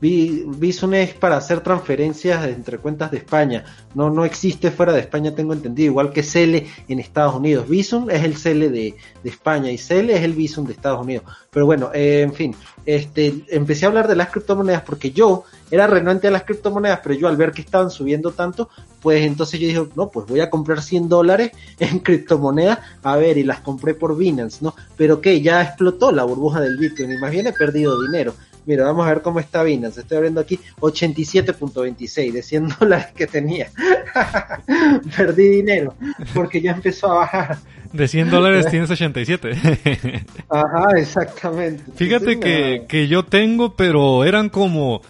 Visum es para hacer transferencias entre cuentas de España. No, no existe fuera de España, tengo entendido. Igual que Cele en Estados Unidos. Visum es el Cele de, España y Cele es el Visum de Estados Unidos. Pero bueno, eh, en fin, este, empecé a hablar de las criptomonedas porque yo era renuente a las criptomonedas, pero yo al ver que estaban subiendo tanto, pues entonces yo dije, no, pues voy a comprar 100 dólares en criptomonedas, a ver, y las compré por Binance, ¿no? Pero que ya explotó la burbuja del Bitcoin y más bien he perdido dinero. Mira, vamos a ver cómo está Binance. Estoy abriendo aquí 87.26 de 100 dólares que tenía. Perdí dinero porque ya empezó a bajar. De 100 dólares tienes 87. Ajá, exactamente. Fíjate que, que yo tengo, pero eran como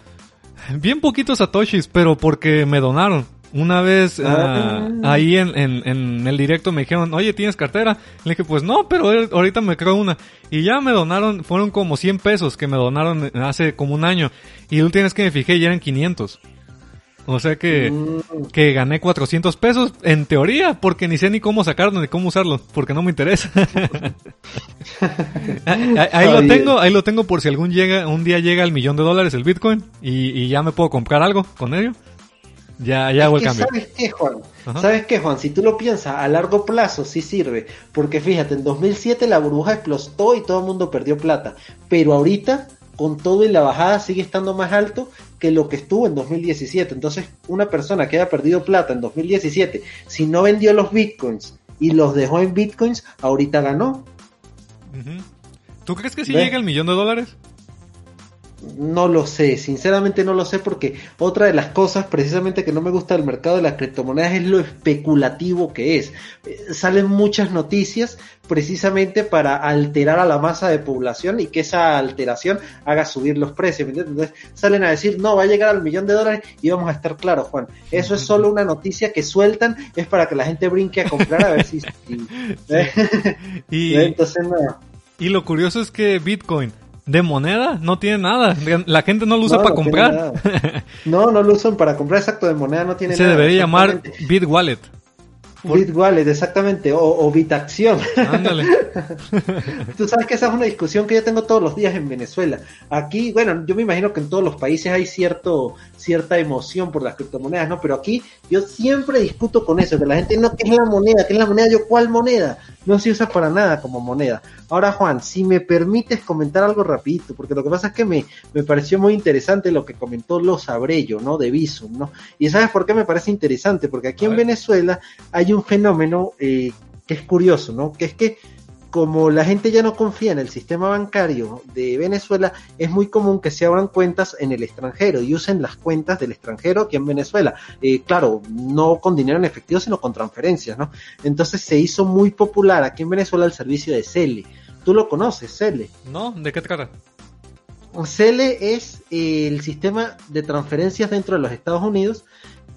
bien poquitos satoshis, pero porque me donaron. Una vez ah. Ah, ahí en, en, el directo me dijeron, oye, ¿tienes cartera? Le dije, pues no, pero ahorita me creo una. Y ya me donaron, fueron como 100 pesos que me donaron hace como un año. Y última vez que me fijé ya eran 500. O sea que, mm. que gané 400 pesos, en teoría, porque ni sé ni cómo sacarlo ni cómo usarlo, porque no me interesa. ahí, lo tengo, ahí lo tengo por si algún llega, un día llega al millón de dólares el Bitcoin y, ya me puedo comprar algo con ello. Ya, ya hago el cambio. ¿Sabes qué, Juan? ¿Sabes qué, Juan? Si tú lo piensas a largo plazo, sí sirve. Porque fíjate, en 2007 la burbuja explotó y todo el mundo perdió plata. Pero ahorita con todo y la bajada sigue estando más alto que lo que estuvo en 2017. Entonces, una persona que haya perdido plata en 2017, si no vendió los bitcoins y los dejó en bitcoins, ahorita ganó. ¿Tú crees que si llega el millón de dólares? No lo sé, sinceramente no lo sé porque otra de las cosas precisamente que no me gusta del mercado de las criptomonedas es lo especulativo que es. Eh, salen muchas noticias precisamente para alterar a la masa de población y que esa alteración haga subir los precios. Entonces salen a decir, no, va a llegar al millón de dólares y vamos a estar claros, Juan. Eso es solo una noticia que sueltan, es para que la gente brinque a comprar a ver si... y, Entonces, y lo curioso es que Bitcoin de moneda, no tiene nada. La gente no lo usa para comprar. No, no lo usan para comprar, exacto, de moneda no tiene Se nada. Se debería llamar BitWallet. BitWallet, exactamente, o, o Bitacción. Ándale. Tú sabes que esa es una discusión que yo tengo todos los días en Venezuela. Aquí, bueno, yo me imagino que en todos los países hay cierto, cierta emoción por las criptomonedas, ¿no? Pero aquí yo siempre discuto con eso, que la gente no, ¿qué es la moneda? ¿Qué es la moneda? Yo, ¿cuál moneda? No se usa para nada como moneda. Ahora, Juan, si me permites comentar algo rapidito, porque lo que pasa es que me, me pareció muy interesante lo que comentó Los Abrello, ¿no? De Visum, ¿no? Y ¿sabes por qué me parece interesante? Porque aquí en Venezuela hay un fenómeno eh, que es curioso, ¿no? Que es que como la gente ya no confía en el sistema bancario de Venezuela, es muy común que se abran cuentas en el extranjero y usen las cuentas del extranjero aquí en Venezuela. Eh, claro, no con dinero en efectivo, sino con transferencias, ¿no? Entonces se hizo muy popular aquí en Venezuela el servicio de Cele. ¿Tú lo conoces, Cele? No, ¿de qué trata? Cele es el sistema de transferencias dentro de los Estados Unidos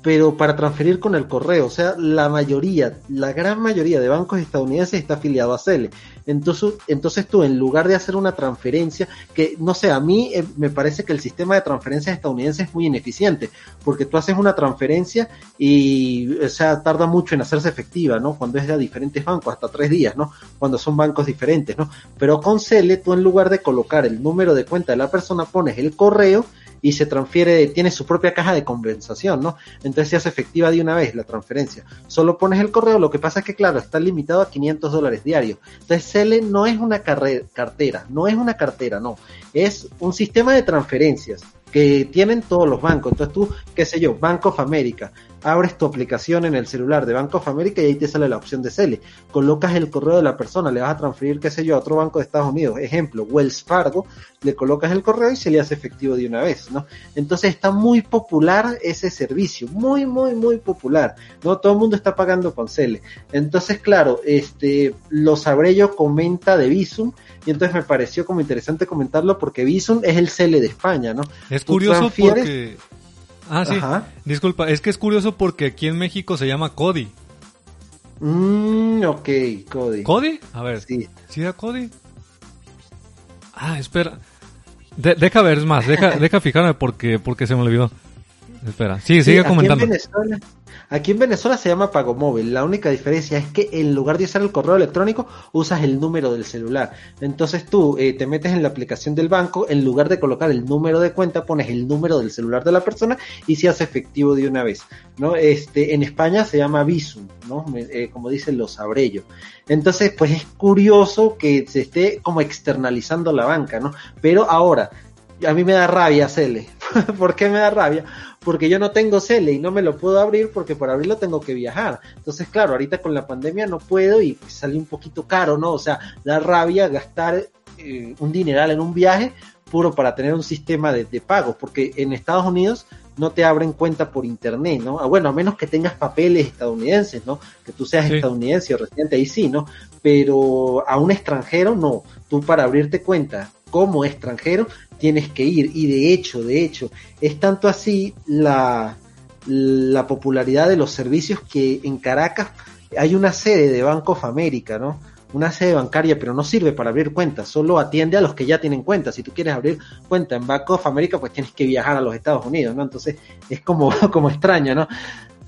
pero para transferir con el correo. O sea, la mayoría, la gran mayoría de bancos estadounidenses está afiliado a Cele. Entonces, entonces tú, en lugar de hacer una transferencia, que no sé, a mí eh, me parece que el sistema de transferencias estadounidense es muy ineficiente, porque tú haces una transferencia y, o sea, tarda mucho en hacerse efectiva, ¿no? Cuando es de diferentes bancos, hasta tres días, ¿no? Cuando son bancos diferentes, ¿no? Pero con Cele, tú en lugar de colocar el número de cuenta de la persona, pones el correo y se transfiere, tiene su propia caja de compensación, ¿no? Entonces se hace efectiva de una vez la transferencia. Solo pones el correo, lo que pasa es que, claro, está limitado a 500 dólares diarios. Entonces Cele no es una cartera, no es una cartera, no. Es un sistema de transferencias que tienen todos los bancos. Entonces tú, qué sé yo, Bank of America, abres tu aplicación en el celular de Bank of America y ahí te sale la opción de Cele. Colocas el correo de la persona, le vas a transferir, qué sé yo, a otro banco de Estados Unidos. Ejemplo, Wells Fargo, le colocas el correo y se le hace efectivo de una vez, ¿no? Entonces está muy popular ese servicio, muy, muy, muy popular, ¿no? Todo el mundo está pagando con Cele. Entonces, claro, este, lo sabré yo comenta de Visum y entonces me pareció como interesante comentarlo porque Visum es el Cele de España, ¿no? Es curioso porque Ah, sí. Disculpa, es que es curioso porque aquí en México se llama Cody. Mmm, ok, Cody. ¿Cody? A ver. Sí. ¿Sí era Cody? Ah, espera. deja ver, es más, deja, deja fijarme porque, porque se me olvidó. Espera, sí, sigue comentando. Aquí en Venezuela se llama pago móvil. La única diferencia es que en lugar de usar el correo electrónico, usas el número del celular. Entonces tú eh, te metes en la aplicación del banco, en lugar de colocar el número de cuenta, pones el número del celular de la persona y se hace efectivo de una vez. ¿no? Este, en España se llama Visum, ¿no? Eh, como dicen los abrellos. Entonces, pues es curioso que se esté como externalizando la banca, ¿no? Pero ahora, a mí me da rabia Cele. ¿Por qué me da rabia? Porque yo no tengo Cele y no me lo puedo abrir porque por abrirlo tengo que viajar. Entonces, claro, ahorita con la pandemia no puedo y pues sale un poquito caro, ¿no? O sea, da rabia gastar eh, un dineral en un viaje puro para tener un sistema de, de pagos, porque en Estados Unidos no te abren cuenta por internet, ¿no? Ah, bueno, a menos que tengas papeles estadounidenses, ¿no? Que tú seas estadounidense o residente, ahí sí, ¿no? Pero a un extranjero no. Tú para abrirte cuenta como extranjero tienes que ir. Y de hecho, de hecho, es tanto así la, la popularidad de los servicios que en Caracas hay una sede de Bank of America, ¿no? una sede bancaria, pero no sirve para abrir cuentas, solo atiende a los que ya tienen cuentas. Si tú quieres abrir cuenta en Back of America, pues tienes que viajar a los Estados Unidos, ¿no? Entonces es como, como extraño, ¿no?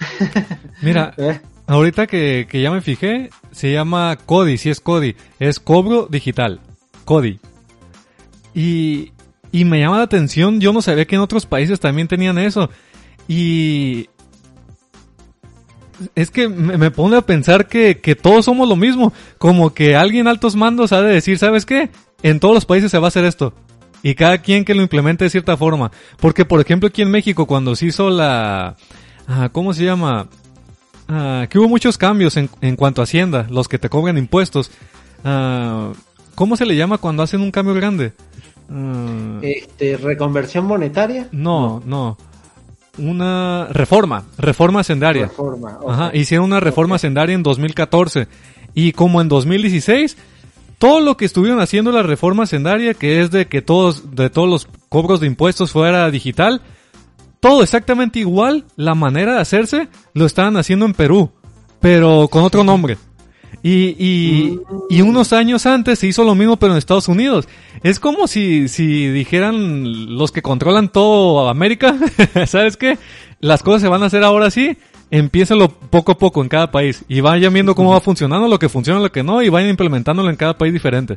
Mira, ¿Eh? ahorita que, que ya me fijé, se llama CODI, si es CODI, es cobro digital, CODI. Y, y me llama la atención, yo no sabía que en otros países también tenían eso. Y es que me, pone a pensar que, que, todos somos lo mismo. Como que alguien altos mandos ha de decir, ¿sabes qué? En todos los países se va a hacer esto. Y cada quien que lo implemente de cierta forma. Porque, por ejemplo, aquí en México, cuando se hizo la... Ah, ¿Cómo se llama? Ah, que hubo muchos cambios en, en, cuanto a Hacienda, los que te cobran impuestos. Ah, ¿Cómo se le llama cuando hacen un cambio grande? Este, ¿Reconversión monetaria? no. no una reforma, reforma sendaria. Reforma, Ajá, hicieron una reforma sendaria en 2014 y como en 2016 todo lo que estuvieron haciendo la reforma sendaria, que es de que todos de todos los cobros de impuestos fuera digital, todo exactamente igual, la manera de hacerse lo estaban haciendo en Perú, pero con otro nombre. Y, y, y, unos años antes se hizo lo mismo, pero en Estados Unidos. Es como si, si dijeran los que controlan todo América, ¿sabes qué? Las cosas se van a hacer ahora sí, empiézalo poco a poco en cada país. Y vayan viendo cómo va funcionando, lo que funciona, lo que no, y vayan implementándolo en cada país diferente.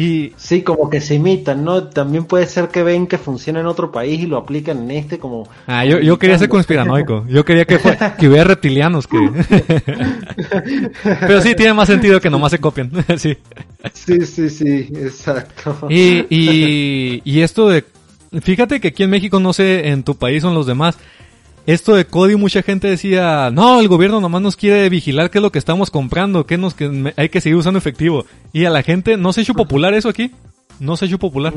Y... Sí, como que se imitan, ¿no? También puede ser que ven que funciona en otro país y lo aplican en este como... Ah, yo, yo quería ser conspiranoico. Yo quería que, que hubiera reptilianos que... Pero sí, tiene más sentido que nomás se copian. sí. Sí, sí, sí, exacto. Y, y, y esto de... Fíjate que aquí en México, no sé, en tu país son los demás, esto de Cody mucha gente decía, no, el gobierno nomás nos quiere vigilar qué es lo que estamos comprando, que nos que hay que seguir usando efectivo. Y a la gente no se ha hecho popular eso aquí. No se ha hecho popular.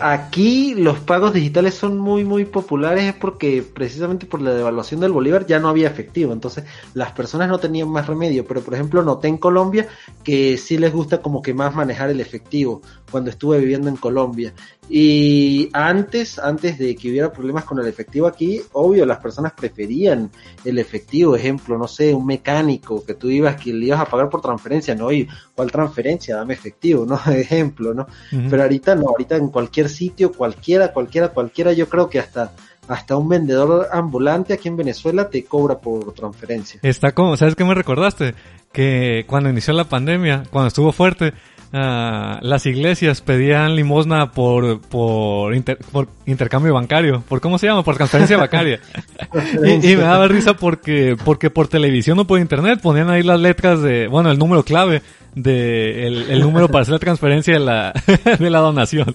Aquí los pagos digitales son muy muy populares porque precisamente por la devaluación del bolívar ya no había efectivo, entonces las personas no tenían más remedio, pero por ejemplo noté en Colombia que sí les gusta como que más manejar el efectivo cuando estuve viviendo en Colombia y antes, antes de que hubiera problemas con el efectivo aquí, obvio, las personas preferían el efectivo. Ejemplo, no sé, un mecánico que tú ibas, que le ibas a pagar por transferencia, no, y ¿cuál transferencia? Dame efectivo, ¿no? Ejemplo, ¿no? Pero ahorita no, ahorita en cualquier sitio, cualquiera, cualquiera, cualquiera, yo creo que hasta hasta un vendedor ambulante aquí en Venezuela te cobra por transferencia. Está como, ¿sabes qué me recordaste? Que cuando inició la pandemia, cuando estuvo fuerte, Ah, las iglesias pedían limosna por, por, por, intercambio bancario, por cómo se llama, por transferencia bancaria. y, me daba risa porque, porque por televisión o por internet ponían ahí las letras de, bueno, el número clave de el, número para hacer la transferencia de la, de la donación.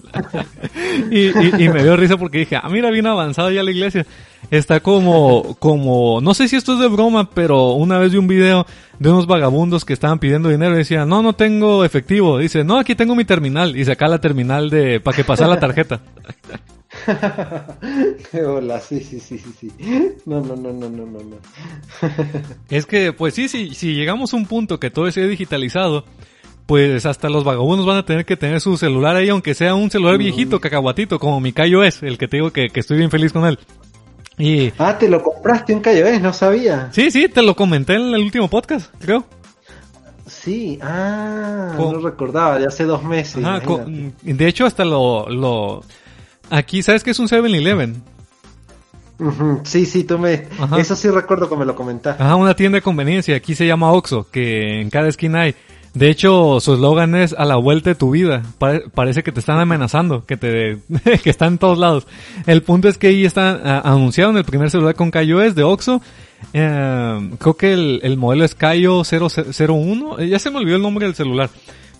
y, y, me dio risa porque dije, ah, mira, bien avanzado ya la iglesia. Está como, como, no sé si esto es de broma, pero una vez vi un video de unos vagabundos que estaban pidiendo dinero y decían, no, no tengo efectivo. Dice, no, aquí tengo mi terminal. Y saca la terminal de, para que pase la tarjeta. Hola, sí, sí, sí, sí, sí. No, no, no, no, no, no, no. es que, pues sí, sí, si llegamos a un punto que todo esté digitalizado, pues hasta los vagabundos van a tener que tener su celular ahí, aunque sea un celular viejito, cacahuatito, como mi Cayo es, el que te digo que, que estoy bien feliz con él. Y... Ah, te lo compraste un Cayo no sabía. Sí, sí, te lo comenté en el último podcast, creo. Sí, ah, no recordaba, de hace dos meses. de hecho, hasta lo, lo... Aquí, ¿sabes qué es un 7-Eleven? Sí, sí, tú me... Eso sí recuerdo que me lo comentaste. Ajá, una tienda de conveniencia, aquí se llama Oxxo, que en cada esquina hay. De hecho, su eslogan es a la vuelta de tu vida. parece que te están amenazando, que te que están en todos lados. El punto es que ahí está anunciado en el primer celular con es de Oxxo. Eh, creo que el, modelo es Cayo 001. Eh, ya se me olvidó el nombre del celular.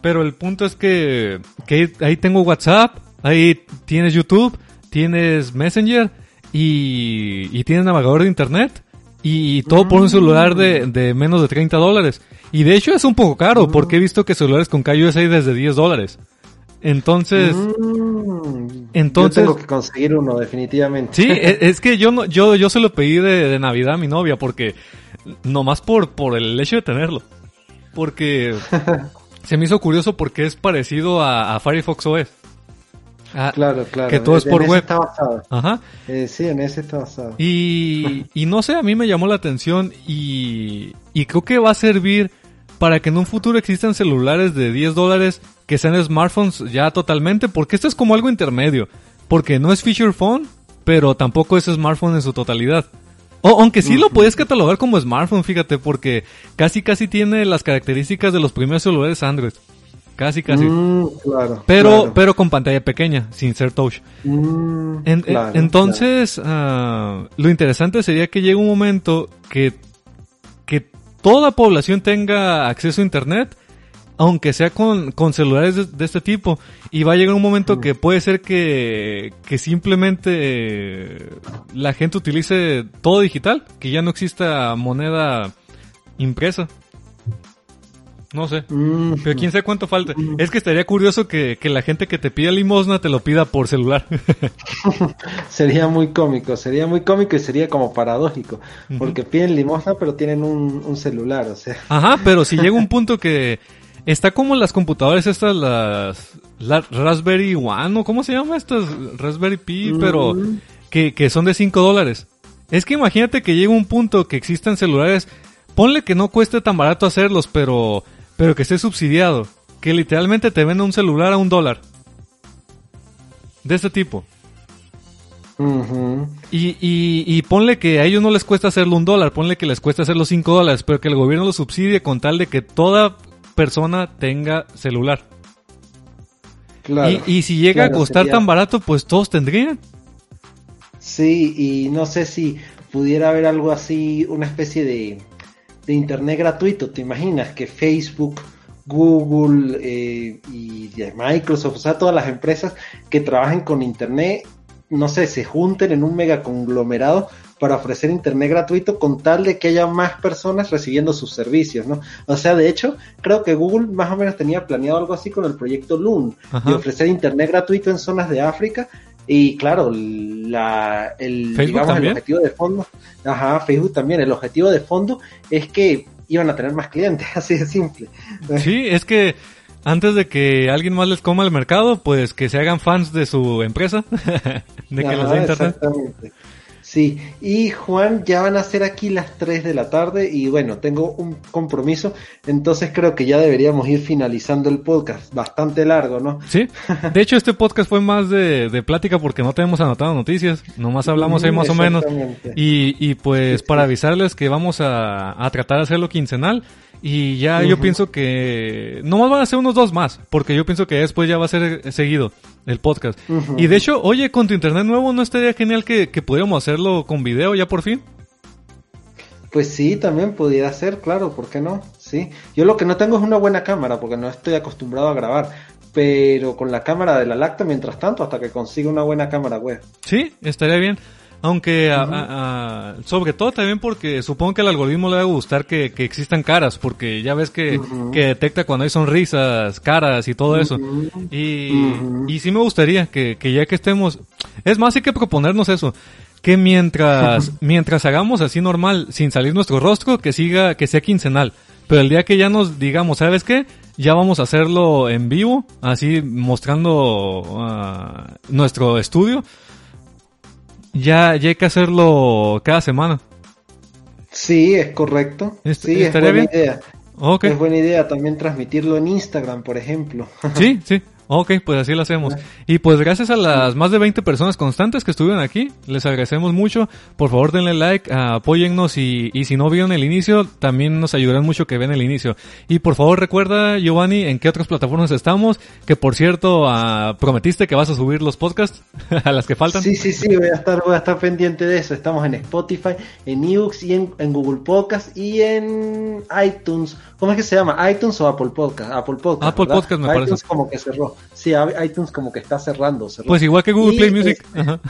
Pero el punto es que, que ahí tengo WhatsApp, ahí tienes YouTube, tienes Messenger y, y tienes navegador de internet. Y todo por un celular de, de menos de 30 dólares. Y de hecho es un poco caro, porque he visto que celulares con KUS hay desde 10 dólares. Entonces, mm. entonces yo tengo que conseguir uno definitivamente. Sí, e, es, que yo no, yo, yo se lo pedí de, Navidad a mi novia porque nomás por, por el hecho de tenerlo. Porque se me hizo curioso porque es parecido a, a Firefox OS. Ah, claro, claro. Que todo es por web. Está basado. Ajá. Eh, sí, en ese está basado. Y, y no sé, a mí me llamó la atención y, y creo que va a servir para que en un futuro existan celulares de 10 dólares que sean smartphones ya totalmente, porque esto es como algo intermedio, porque no es feature phone, pero tampoco es smartphone en su totalidad. O, aunque sí lo puedes catalogar como smartphone, fíjate, porque casi casi tiene las características de los primeros celulares Android. Casi, casi. Mm, claro, pero, claro. pero con pantalla pequeña, sin ser touch. Mm, En- claro, entonces, ah, lo interesante sería que llegue un momento que, que toda población tenga acceso a Internet, aunque sea con, con celulares de, de este tipo. Y va a llegar un momento Mm. que puede ser que, que simplemente la gente utilice todo digital, que ya no exista moneda impresa. No sé. Mm, Pero quién sabe cuánto falta. Es que estaría curioso que, que la gente que te pida limosna te lo pida por celular. Sería muy cómico, sería muy cómico y sería como paradójico, porque piden limosna pero tienen un, un celular, o sea. Ajá, pero si llega un punto que está como las computadoras estas, las, las Raspberry One, o cómo se llama estas Raspberry Pi, pero que, que son de 5 dólares. Es que imagínate que llega un punto que existan celulares, ponle que no cueste tan barato hacerlos, pero, pero que esté subsidiado, que literalmente te venda un celular a un dólar. De este tipo. Ujú. Y, y, y ponle que a ellos no les cuesta hacerlo un dólar, ponle que les cuesta hacerlo cinco dólares, pero que el gobierno lo subsidie con tal de que toda persona tenga celular. Claro. y, y si llega Claro, a costar sería- tan barato, pues todos tendrían. Sí, y no sé si pudiera haber algo así, una especie de, de internet gratuito. ¿Te imaginas que Facebook, Google eh, y Microsoft, o sea, todas las empresas que trabajen con internet, no sé, se junten en un mega conglomerado para ofrecer internet gratuito con tal de que haya más personas recibiendo sus servicios, ¿no? O sea, de hecho, creo que Google más o menos tenía planeado algo así con el proyecto Loon, Ajá. de ofrecer internet gratuito en zonas de África y claro, la, el, ¿Facebook digamos, el objetivo de fondo, ajá, Facebook también, el objetivo de fondo es que iban a tener más clientes, así de simple. Sí, es que antes de que alguien más les coma el mercado, pues que se hagan fans de su empresa, de que les Ajá, dé internet. Exactamente. Sí, y Juan, ya van a ser aquí las 3 de la tarde y bueno, tengo un compromiso, entonces creo que ya deberíamos ir finalizando el podcast, bastante largo, ¿no? Sí, de hecho este podcast fue más de, de plática porque no tenemos anotado noticias, nomás hablamos ahí más o menos. Y, y pues Sí, para avisarles que vamos a, a tratar de hacerlo quincenal y ya yo pienso que nomás van a ser unos dos más, porque yo pienso que después ya va a ser seguido el podcast. Y de hecho, oye, con tu internet nuevo, ¿no estaría genial que, que pudiéramos hacerlo con video ya por fin? Pues sí, también pudiera ser, claro, ¿por qué no? Sí. Yo lo que no tengo es una buena cámara, porque no estoy acostumbrado a grabar. Pero con la cámara de la Lacta, mientras tanto, hasta que consiga una buena cámara web. Sí, estaría bien. Aunque, a- a- sobre todo también porque supongo que al algoritmo le va a gustar que, que existan caras, porque ya ves que, que detecta cuando hay sonrisas, caras y todo eso. Y, y sí me gustaría que, que ya que estemos, es más, hay que proponernos eso, que mientras, mientras hagamos así normal, sin salir nuestro rostro, que siga, que sea quincenal. Pero el día que ya nos digamos, ¿sabes qué? Ya vamos a hacerlo en vivo, así mostrando ah, nuestro estudio. Ya, ya hay que hacerlo cada semana. Sí, es correcto. Sí, es buena bien. idea. Es buena idea también transmitirlo en Instagram, por ejemplo. Sí, sí. Ok, pues así lo hacemos. Y pues gracias a las más de 20 personas constantes que estuvieron aquí, les agradecemos mucho. Por favor denle like, ah, apóyennos y, y si no vieron el inicio, también nos ayudarán mucho que vean el inicio. Y por favor recuerda, Giovanni, en qué otras plataformas estamos, que por cierto, ah, prometiste que vas a subir los podcasts a las que faltan. Sí, sí, sí, voy a estar, voy a estar pendiente de eso. Estamos en Spotify, en Nux y en, en Google Podcast y en iTunes. ¿Cómo es que se llama? iTunes o Apple Podcast. Apple Podcast. Apple ¿verdad? Podcast me iTunes parece. como que cerró. Sí, iTunes como que está cerrando. cerró. Pues igual que Google Y, Play Music. este, Ajá.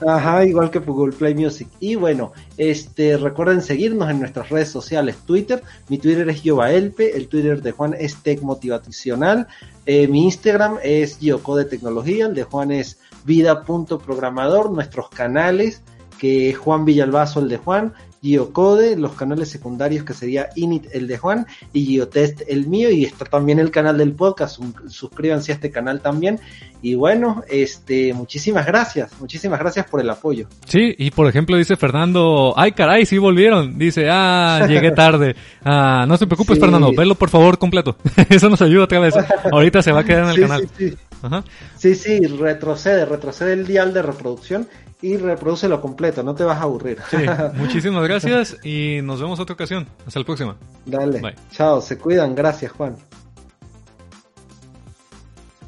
Ajá, igual que Google Play Music. Y bueno, este, recuerden seguirnos en nuestras redes sociales. Twitter, mi Twitter es Yobaelpe, el Twitter de Juan es Tech Motivacional, eh, mi Instagram es Yocode Tecnología, el de Juan es vida.programador, nuestros canales, que es Juan Villalbazo, el de Juan, Geocode, los canales secundarios que sería Init el de Juan y Geotest el mío y está también el canal del podcast, suscríbanse a este canal también. Y bueno, este muchísimas gracias, muchísimas gracias por el apoyo. Sí, y por ejemplo dice Fernando, ay caray, sí volvieron, dice, ah, llegué tarde, ah, no te preocupes Fernando, velo por favor completo, eso nos ayuda otra vez, ahorita se va a quedar en el canal. Sí, sí, sí, retrocede, retrocede el dial de reproducción y lo completo, no te vas a aburrir. muchísimas gracias y nos vemos otra ocasión. Hasta la próxima. Dale. Chao, se cuidan. Gracias, Juan.